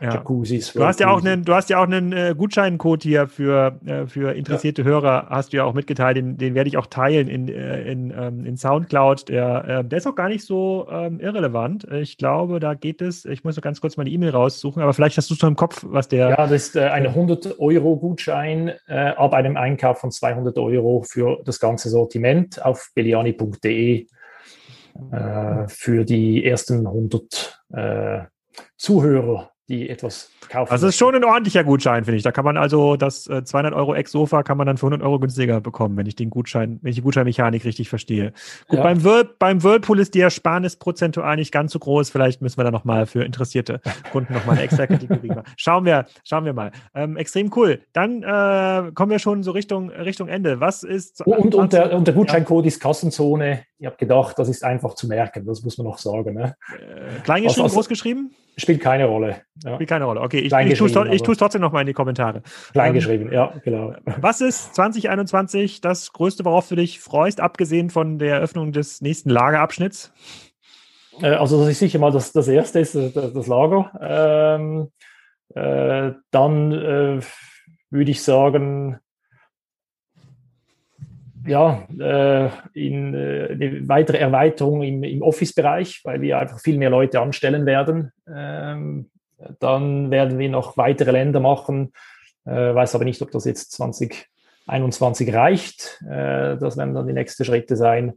ja. Jacuzzis. Du hast ja auch einen, du hast ja auch einen äh, Gutscheincode hier für, äh, für interessierte ja. Hörer, hast du ja auch mitgeteilt, den, den werde ich auch teilen in, äh, in, ähm, in Soundcloud. Der, äh, der ist auch gar nicht so ähm, irrelevant. Ich glaube, da geht es, ich muss noch ganz kurz die E-Mail raussuchen, aber vielleicht hast du es noch im Kopf, was der. Ja, das ist äh, ein 100-Euro-Gutschein äh, ab einem Einkauf von 200 Euro für das ganze Sortiment auf beliani.de für die ersten 100 Zuhörer die etwas kaufen. Also ist schon ein ordentlicher Gutschein, finde ich. Da kann man also das äh, 200 Euro Ex-Sofa kann man dann für 100 Euro günstiger bekommen, wenn ich den Gutschein, wenn ich die Gutscheinmechanik richtig verstehe. Gut, ja. beim, Whirl, beim Whirlpool ist die Ersparnis prozentual nicht ganz so groß. Vielleicht müssen wir da nochmal für interessierte Kunden nochmal eine extra Kategorie machen. Schauen wir, schauen wir mal. Ähm, extrem cool. Dann äh, kommen wir schon so Richtung, Richtung Ende. Was ist. Und, und, der, und der Gutscheincode ja. ist Kassenzone. Ich habe gedacht, das ist einfach zu merken. Das muss man noch sagen. Ne? Äh, Kleingeschrieben, also, großgeschrieben? Spielt keine Rolle. Ja. Spielt keine Rolle. Okay, ich, ich tue es trotzdem nochmal in die Kommentare. Kleingeschrieben, ähm, ja, genau. Was ist 2021 das Größte, worauf du dich freust, abgesehen von der Eröffnung des nächsten Lagerabschnitts? Äh, also, das ist sicher mal das, das erste, ist das, das Lager. Ähm, äh, dann äh, würde ich sagen, ja, äh, in äh, eine weitere Erweiterung im, im Office-Bereich, weil wir einfach viel mehr Leute anstellen werden. Ähm, dann werden wir noch weitere Länder machen. Äh, weiß aber nicht, ob das jetzt 2021 reicht. Äh, das werden dann die nächsten Schritte sein.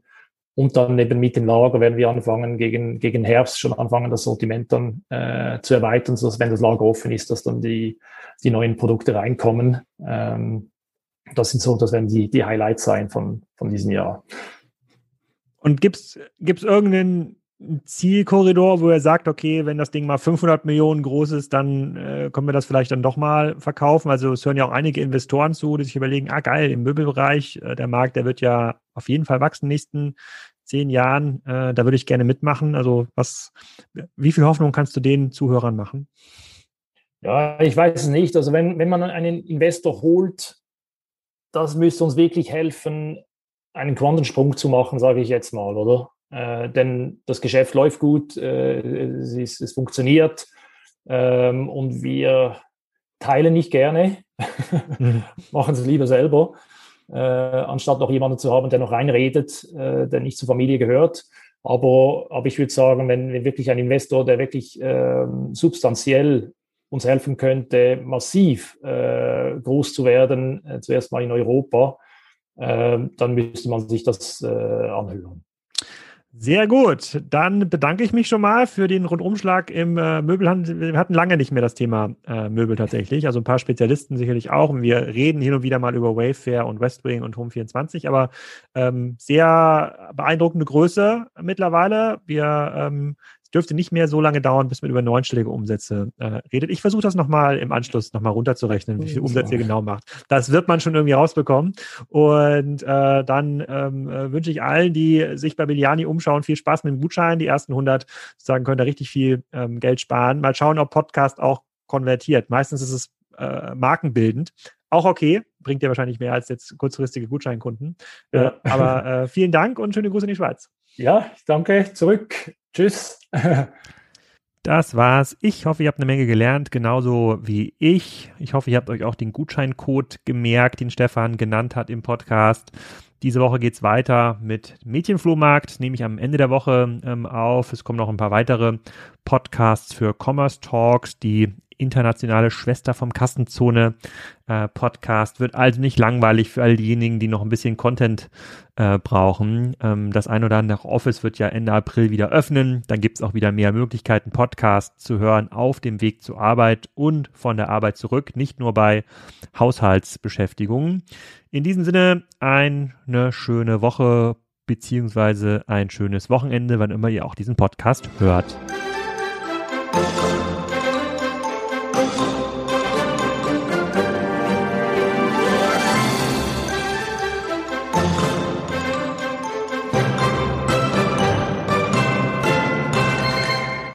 Und dann eben mit dem Lager werden wir anfangen, gegen, gegen Herbst schon anfangen, das Sortiment dann äh, zu erweitern, sodass wenn das Lager offen ist, dass dann die, die neuen Produkte reinkommen. Ähm, das sind so, das werden die, die Highlights sein von, von diesem Jahr. Und gibt es irgendeinen Zielkorridor, wo er sagt, okay, wenn das Ding mal 500 Millionen groß ist, dann äh, können wir das vielleicht dann doch mal verkaufen. Also es hören ja auch einige Investoren zu, die sich überlegen, ah geil, im Möbelbereich, äh, der Markt, der wird ja auf jeden Fall wachsen in den nächsten zehn Jahren. Äh, da würde ich gerne mitmachen. Also was, wie viel Hoffnung kannst du den Zuhörern machen? Ja, ich weiß es nicht. Also wenn, wenn man einen Investor holt, das müsste uns wirklich helfen, einen Quantensprung zu machen, sage ich jetzt mal, oder? Äh, denn das Geschäft läuft gut, äh, es, ist, es, funktioniert ähm, und wir teilen nicht gerne, mhm. machen es lieber selber, äh, anstatt noch jemanden zu haben, der noch reinredet, äh, der nicht zur Familie gehört. Aber, aber ich würde sagen, wenn, wenn wirklich ein Investor, der wirklich ähm, substanziell uns helfen könnte, massiv äh, groß zu werden, äh, zuerst mal in Europa, dann müsste man sich das anhören. Sehr gut. Dann bedanke ich mich schon mal für den Rundumschlag im äh, Möbelhandel. Wir hatten lange nicht mehr das Thema äh, Möbel tatsächlich. Also ein paar Spezialisten sicherlich auch. Und wir reden hin und wieder mal über Wayfair und Westwing und Home24. Aber ähm, sehr beeindruckende Größe mittlerweile. Wir ähm, dürfte nicht mehr so lange dauern, bis man über neunstellige Umsätze äh, redet. Ich versuche das nochmal im Anschluss nochmal runterzurechnen, wie viel Umsatz ihr genau macht. Das wird man schon irgendwie rausbekommen. Und äh, dann ähm, äh, wünsche ich allen, die sich bei Biliani umschauen, viel Spaß mit dem Gutschein. Die ersten 100 sozusagen können da richtig viel ähm, Geld sparen. Mal schauen, ob Podcast auch konvertiert. Meistens ist es äh, markenbildend. Auch okay, bringt ja wahrscheinlich mehr als jetzt kurzfristige Gutscheinkunden. Äh, ja. aber äh, vielen Dank und schöne Grüße in die Schweiz. Ja, danke. Zurück. Tschüss. Das war's. Ich hoffe, ihr habt eine Menge gelernt, genauso wie ich. Ich hoffe, ihr habt euch auch den Gutscheincode gemerkt, den Stefan genannt hat im Podcast. Diese Woche geht's weiter mit Mädchenflohmarkt, nehme ich am Ende der Woche ähm, auf. Es kommen noch ein paar weitere Podcasts für Commerce Talks, die internationale Schwester vom Kassenzone äh, Podcast. Wird also nicht langweilig für all diejenigen, die noch ein bisschen Content äh, brauchen. Ähm, das ein oder andere Office wird ja Ende April wieder öffnen. Dann gibt es auch wieder mehr Möglichkeiten, Podcasts zu hören auf dem Weg zur Arbeit und von der Arbeit zurück, nicht nur bei Haushaltsbeschäftigungen. In diesem Sinne eine schöne Woche beziehungsweise ein schönes Wochenende, wann immer ihr auch diesen Podcast hört.